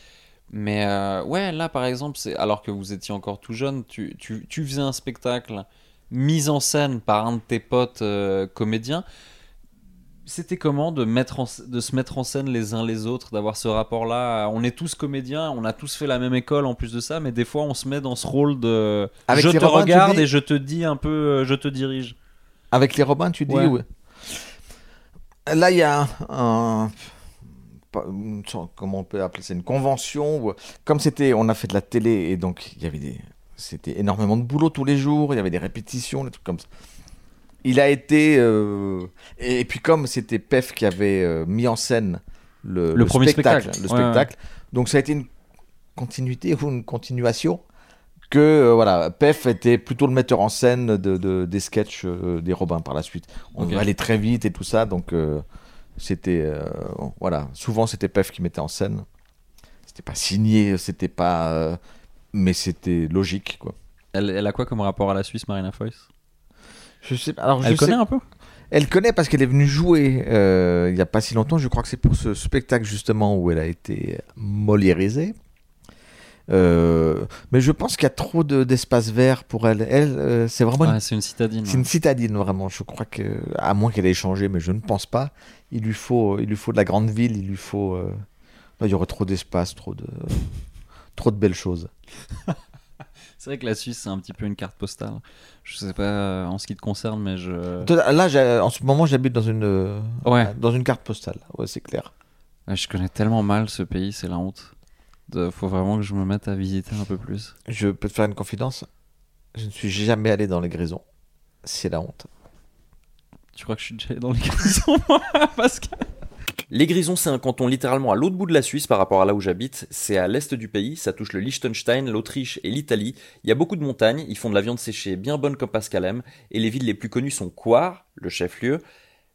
Speaker 2: Mais euh, ouais, là par exemple, alors que vous étiez encore tout jeune, tu, faisais un spectacle mis en scène par un de tes potes euh, comédiens. C'était comment de, mettre en- de se mettre en scène les uns les autres, d'avoir ce rapport-là On est tous comédiens, on a tous fait la même école en plus de ça, mais des fois on se met dans ce rôle de
Speaker 3: Avec
Speaker 2: je te
Speaker 3: Robins,
Speaker 2: regarde
Speaker 3: dis
Speaker 2: et je te dis un peu, euh, je te dirige.
Speaker 3: Avec les Robins, tu dis
Speaker 2: Ouais.
Speaker 3: Là, il y a un, comment on peut appeler ça, une convention. où- comme c'était, on a fait de la télé et donc il y avait des, c'était énormément de boulot tous les jours. Il y avait des répétitions, des trucs comme ça. Il a été euh, et, et puis comme c'était Pef qui avait euh, mis en scène le,
Speaker 2: Le premier spectacle.
Speaker 3: le
Speaker 2: Ouais,
Speaker 3: spectacle. Donc ça a été une continuité ou une continuation que euh, voilà, Pef était plutôt le metteur en scène de, de- des sketchs des Robins par la suite. On
Speaker 2: Ok.
Speaker 3: allait très vite et tout ça, donc c'était voilà, souvent c'était Pef qui mettait en scène. C'était pas signé, c'était pas, mais c'était logique quoi.
Speaker 2: Elle, elle a quoi comme rapport à la Suisse, Marina Foïs?
Speaker 3: Je sais, alors je
Speaker 2: Elle connaît
Speaker 3: sais-
Speaker 2: un peu?
Speaker 3: Elle connaît parce qu'elle est venue jouer euh, il y a pas si longtemps. Je crois que c'est pour ce spectacle justement où elle a été moliérisée. Euh, mais je pense qu'il y a trop de- d'espace vert pour elle. Elle, euh, c'est vraiment une
Speaker 2: Ouais, c'est une citadine.
Speaker 3: C'est une citadine vraiment. Je crois que, à moins qu'elle ait changé, mais je ne pense pas. Il lui faut, il lui faut de la grande ville. Il lui faut. là, il y aurait trop d'espace, trop de, trop de belles choses. *laughs*
Speaker 2: C'est vrai que la Suisse, c'est un petit peu une carte postale. Je sais pas euh, en ce qui te concerne, mais je.
Speaker 3: Là, en ce moment, j'habite dans une, euh,
Speaker 2: Ouais.
Speaker 3: dans une carte postale. Ouais, c'est clair.
Speaker 2: Je connais tellement mal ce pays, c'est la honte. De... Faut vraiment que je me mette à visiter un peu plus.
Speaker 3: Je peux te faire une confidence. Je ne suis jamais allé dans les Grisons. C'est la honte.
Speaker 2: Tu crois que je suis déjà allé dans les *laughs* grisons, que.
Speaker 7: Les Grisons, c'est un canton littéralement à l'autre bout de la Suisse par rapport à là où j'habite. C'est à l'est du pays, ça touche le Liechtenstein, l'Autriche et l'Italie. Il y a beaucoup de montagnes, ils font de la viande séchée bien bonne comme Pascal aime, et les villes les plus connues sont Coire, le chef-lieu,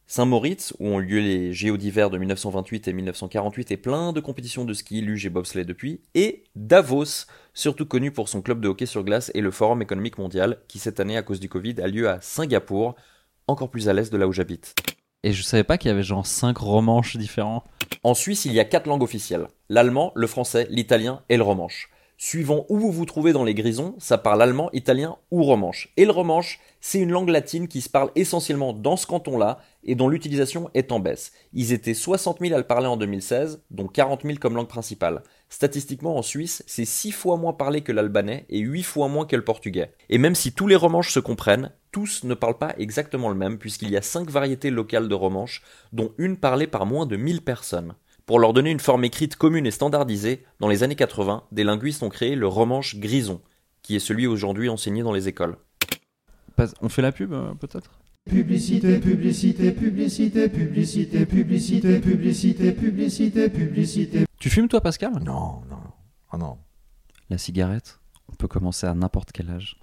Speaker 7: Saint-Moritz, où ont lieu les JO d'hiver de 1928 et 1948 et plein de compétitions de ski, luge et bobsleigh depuis, et Davos, surtout connu pour son club de hockey sur glace et le Forum économique mondial, qui cette année, à cause du Covid, a lieu à Singapour, encore plus à l'est de là où j'habite.
Speaker 2: Et je savais pas qu'il y avait genre 5 romanches différents.
Speaker 7: En Suisse, il y a quatre langues officielles. L'allemand, le français, l'italien et le romanche. Suivant où vous vous trouvez dans les grisons, ça parle allemand, italien ou romanche. Et le romanche, c'est une langue latine qui se parle essentiellement dans ce canton-là et dont l'utilisation est en baisse. Ils étaient 60 000 à le parler en 2016, dont 40 000 comme langue principale. Statistiquement, en Suisse, c'est 6 fois moins parlé que l'albanais et 8 fois moins que le portugais. Et même si tous les romanches se comprennent, tous ne parlent pas exactement le même puisqu'il y a 5 variétés locales de romanche, dont une parlée par moins de 1000 personnes. Pour leur donner une forme écrite commune et standardisée, dans les années 80, des linguistes ont créé le romanche grison, qui est celui aujourd'hui enseigné dans les écoles.
Speaker 2: On fait la pub, euh, peut-être?
Speaker 9: Publicité, publicité, publicité, publicité, publicité, publicité, publicité, publicité.
Speaker 2: Tu fumes, toi, Pascal?
Speaker 3: Non, non. Oh non.
Speaker 2: La cigarette, on peut commencer à n'importe quel âge.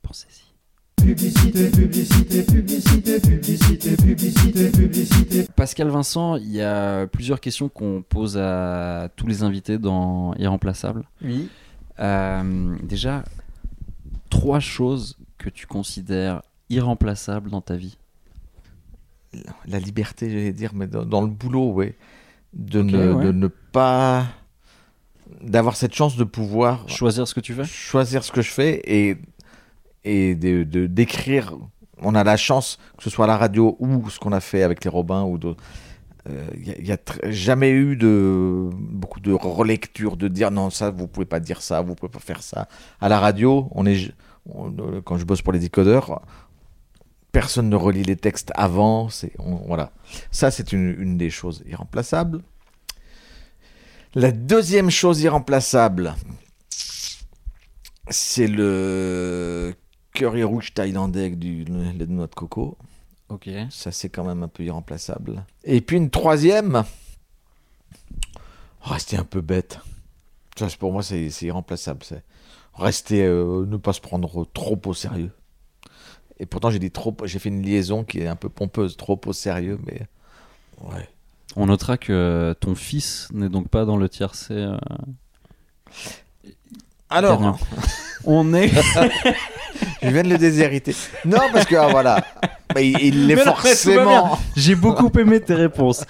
Speaker 2: Pensez-y.
Speaker 9: Publicité, publicité, publicité, publicité, publicité, publicité.
Speaker 2: Pascal Vincent, il y a plusieurs questions qu'on pose à tous les invités dans Irremplaçable.
Speaker 3: Oui.
Speaker 2: Euh, déjà, trois choses que tu considères irremplaçables dans ta vie.
Speaker 3: La liberté, j'allais dire, mais dans, dans le boulot, ouais. De, ne,
Speaker 2: ouais.
Speaker 3: de ne pas. d'avoir cette chance de pouvoir
Speaker 2: Choisir ce que tu fais
Speaker 3: choisir ce que je fais et, et de, de- d'écrire. On a la chance, que ce soit à la radio ou ce qu'on a fait avec les Robins ou d'autres. Il n'y a, tr- jamais eu de beaucoup de relecture de dire non ça vous pouvez pas dire ça vous pouvez pas faire ça à la radio on est on- euh, quand je bosse pour les décodeurs personne ne relit les textes avant. C'est on- voilà. Ça, c'est une, une des choses irremplaçables. La deuxième chose irremplaçable, c'est le curry rouge thaïlandais avec du lait de noix de coco.
Speaker 2: Ok.
Speaker 3: Ça, c'est quand même un peu irremplaçable. Et puis une troisième, rester un peu bête. Ça, pour moi, c'est irremplaçable. C'est rester, euh, ne pas se prendre trop au sérieux. Et pourtant, j'ai dit trop, j'ai fait une liaison qui est un peu pompeuse, trop au sérieux, mais ouais.
Speaker 2: On notera que ton fils n'est donc pas dans le tiercé. euh,
Speaker 3: Alors, *laughs*
Speaker 2: on est.
Speaker 3: je viens de le déshériter. Non, parce que ah, voilà, Mais il il
Speaker 2: bien.
Speaker 3: forcément.
Speaker 2: J'ai beaucoup aimé tes réponses.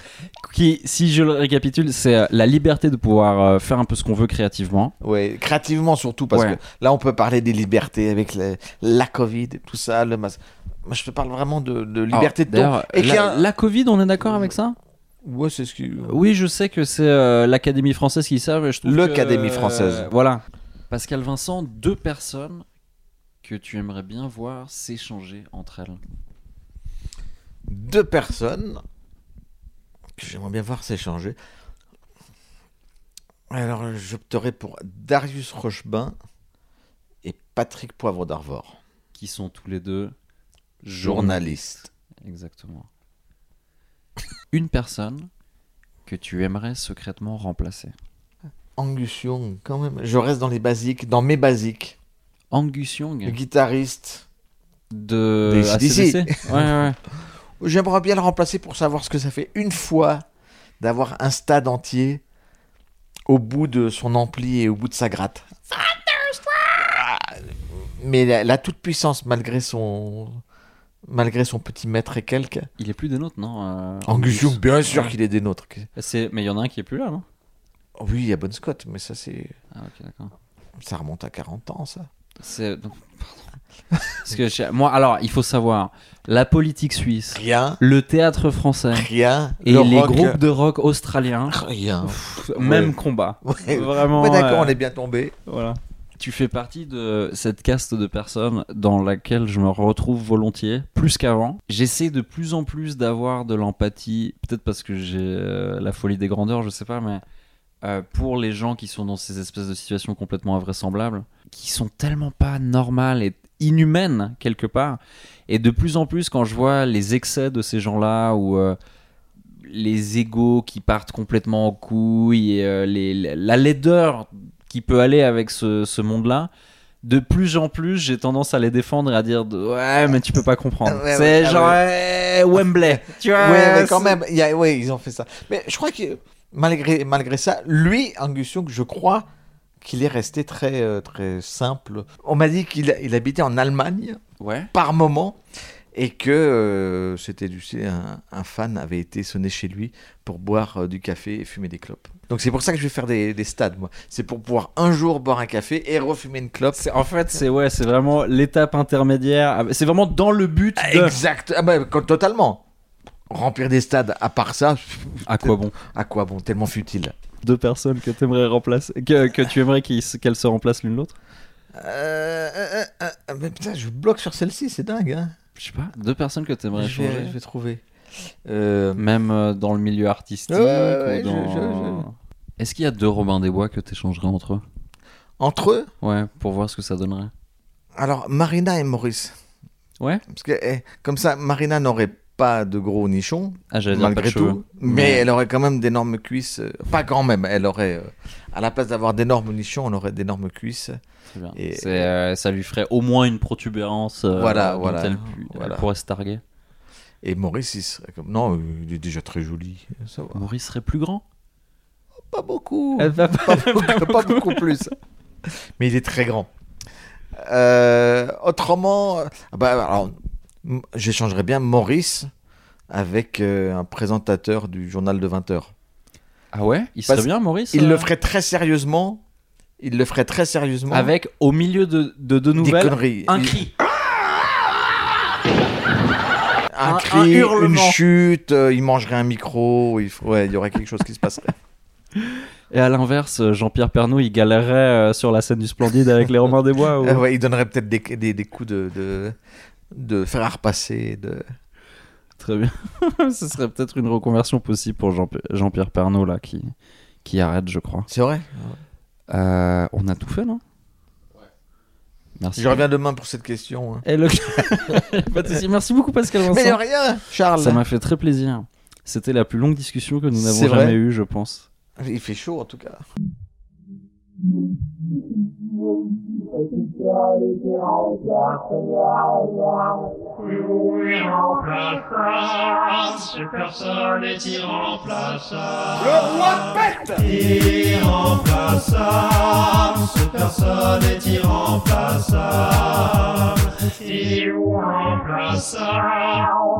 Speaker 2: Qui, si je le récapitule, c'est euh, la liberté de pouvoir euh, faire un peu ce qu'on veut créativement.
Speaker 3: Ouais, créativement surtout, parce
Speaker 2: Ouais.
Speaker 3: que là, on peut parler des libertés avec la, la Covid et tout ça, le masque. Moi, je te parle vraiment de, de liberté
Speaker 2: Alors,
Speaker 3: de ton. Et
Speaker 2: la,
Speaker 3: a-
Speaker 2: la Covid, on est d'accord avec ça?
Speaker 3: Ouais, c'est ce qui.
Speaker 2: Oui, je sais que c'est euh, l'Académie française qui serve. Je trouve
Speaker 3: L'Académie
Speaker 2: que, euh,
Speaker 3: française.
Speaker 2: Voilà. Pascal Vincent, deux personnes que tu aimerais bien voir s'échanger entre elles.
Speaker 3: deux personnes j'aimerais bien voir s'échanger. Alors, j'opterais pour Darius Rochebin et Patrick Poivre d'Arvor,
Speaker 2: Qui sont tous les deux
Speaker 3: journalistes.
Speaker 2: Exactement. Une personne que tu aimerais secrètement remplacer.
Speaker 3: Angus Young, quand même. Je reste dans les basiques, dans mes basiques.
Speaker 2: Angus
Speaker 3: Le
Speaker 2: Young
Speaker 3: guitariste.
Speaker 2: de.
Speaker 3: AC/DC.
Speaker 2: Ouais, ouais. *laughs*
Speaker 3: J'aimerais bien le remplacer pour savoir ce que ça fait une fois d'avoir un stade entier au bout de son ampli et au bout de sa gratte. Ah, Mais la, la toute puissance malgré son malgré son petit mètre et quelques.
Speaker 2: Il est plus des nôtres, non euh,
Speaker 3: Angus Young, bien sûr
Speaker 2: Ouais.
Speaker 3: qu'il est des nôtres.
Speaker 2: C'est... Mais il y en a un qui est plus là, non?
Speaker 3: Oui, il y a Bon Scott, mais ça c'est
Speaker 2: Ah, ok, d'accord.
Speaker 3: ça remonte à 40 ans ça.
Speaker 2: C'est... Parce que je- moi, alors, il faut savoir, la politique suisse,
Speaker 3: Rien,
Speaker 2: le théâtre français
Speaker 3: rien.
Speaker 2: et
Speaker 3: le
Speaker 2: les
Speaker 3: rock,
Speaker 2: groupes de rock australiens,
Speaker 3: rien.
Speaker 2: pff, même combat. *laughs*
Speaker 3: Ouais.
Speaker 2: Vraiment.
Speaker 3: Ouais, d'accord,
Speaker 2: euh,
Speaker 3: on est bien tombé.
Speaker 2: Voilà. Tu fais partie de cette caste de personnes dans laquelle je me retrouve volontiers, plus qu'avant. J'essaie de plus en plus d'avoir de l'empathie, peut-être parce que j'ai euh, la folie des grandeurs, je sais pas, mais euh, pour les gens qui sont dans ces espèces de situations complètement invraisemblables, qui sont tellement pas normales et inhumaines quelque part. Et de plus en plus, quand je vois les excès de ces gens-là ou euh, les égaux qui partent complètement en couille, et, euh, les- la laideur qui peut aller avec ce, ce monde-là, de plus en plus, j'ai tendance à les défendre et à dire de- ouais, mais tu peux pas comprendre.
Speaker 3: Ouais,
Speaker 2: c'est
Speaker 3: ah
Speaker 2: genre
Speaker 3: ouais.
Speaker 2: Wembley, *laughs* tu vois.
Speaker 3: Ouais, mais quand même, il y a, ouais, ils ont fait ça. Mais je crois que malgré, malgré ça, lui, Angus Young, je crois qu'il est resté très, euh, très simple. On m'a dit qu'il il habitait en Allemagne
Speaker 2: Ouais.
Speaker 3: par moment et que euh, c'était du un, un fan avait été sonné chez lui pour boire euh, du café et fumer des clopes. Donc c'est pour ça que je vais faire des, des stades, moi. C'est pour pouvoir un jour boire un café et refumer une clope.
Speaker 2: C'est- En fait, c'est ouais, c'est vraiment l'étape intermédiaire. C'est vraiment dans le but de.
Speaker 3: Exact. Ah bah, totalement. Remplir des stades, à part ça,
Speaker 2: À quoi bon *laughs*
Speaker 3: à quoi bon Tellement futile.
Speaker 2: Deux personnes que tu aimerais remplacer, que, que tu aimerais qu'elles se remplacent l'une l'autre?
Speaker 3: Euh, euh, euh, euh, mais putain, je bloque sur celle-ci, c'est dingue. Hein
Speaker 2: Je sais pas. Deux personnes que tu aimerais
Speaker 3: je, vais,
Speaker 2: changer?
Speaker 3: je vais trouver. Euh,
Speaker 2: Même euh, dans le milieu artistique.
Speaker 3: Ouais, ouais, ouais,
Speaker 2: ou dans-
Speaker 3: je- je-
Speaker 2: Est-ce qu'il y a deux Robin des Bois que tu échangerais entre eux?
Speaker 3: Entre eux,
Speaker 2: Ouais, pour voir ce que ça donnerait.
Speaker 3: alors Marina et Maurice.
Speaker 2: Ouais
Speaker 3: Parce que eh, comme ça, Marina n'aurait pas de gros nichons,
Speaker 2: Ah,
Speaker 3: malgré
Speaker 2: cheveux.
Speaker 3: tout. Mais elle aurait quand même d'énormes cuisses. euh, Pas quand même, elle aurait. euh, à la place d'avoir d'énormes nichons, on aurait d'énormes cuisses.
Speaker 2: Bien.
Speaker 3: Et-
Speaker 2: euh, ça lui ferait au moins une protubérance euh,
Speaker 3: Voilà,
Speaker 2: dont
Speaker 3: voilà,
Speaker 2: elle, pourrait se targuer.
Speaker 3: Et Maurice, il serait comme. Non, il est déjà très joli. Ça va.
Speaker 2: Maurice serait plus grand?
Speaker 3: Pas beaucoup.
Speaker 2: Elle va pas- *laughs*
Speaker 3: pas, beaucoup, pas beaucoup plus. Mais il est très grand. Euh, autrement, euh, bah, alors, j'échangerais bien Maurice avec euh, un présentateur du journal de 20 heures.
Speaker 2: Ah ouais? Il
Speaker 3: Parce
Speaker 2: serait bien, Maurice
Speaker 3: Il
Speaker 2: euh,
Speaker 3: le ferait très sérieusement. Il le ferait très sérieusement.
Speaker 2: Avec, au milieu de deux de
Speaker 3: des
Speaker 2: nouvelles,
Speaker 3: conneries.
Speaker 2: un cri.
Speaker 3: Un,
Speaker 2: un- un
Speaker 3: cri, une chute, euh, il mangerait un micro. Il, f- ouais, il y aurait quelque chose qui se passerait.
Speaker 2: Et à l'inverse, euh, Jean-Pierre Pernaut, il galérerait euh, sur la scène du Splendide avec les Romains des Bois. *laughs* ou-
Speaker 3: Euh, ouais, il donnerait peut-être des, des, des coups de, de, de fer à repasser. De...
Speaker 2: Très bien. *laughs* Ce serait peut-être une reconversion possible pour Jean- Jean-Pierre Pernaut, là, qui, qui arrête, je crois.
Speaker 3: C'est vrai
Speaker 2: Euh, on a tout fait, non? Merci.
Speaker 3: Je reviens demain pour cette question. hein.
Speaker 2: Et le-. *laughs* Merci beaucoup, Pascal Vincent.
Speaker 3: Mais de rien, Charles.
Speaker 2: Ça m'a fait très plaisir. C'était la plus longue discussion que nous n'avons jamais eue, je pense.
Speaker 3: Il fait chaud en tout cas.
Speaker 10: Le roi pète
Speaker 1: Irremplaçable. Ce personne est irremplaçable. Irremplaçable.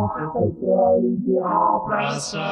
Speaker 1: Ce personne est irremplaçable.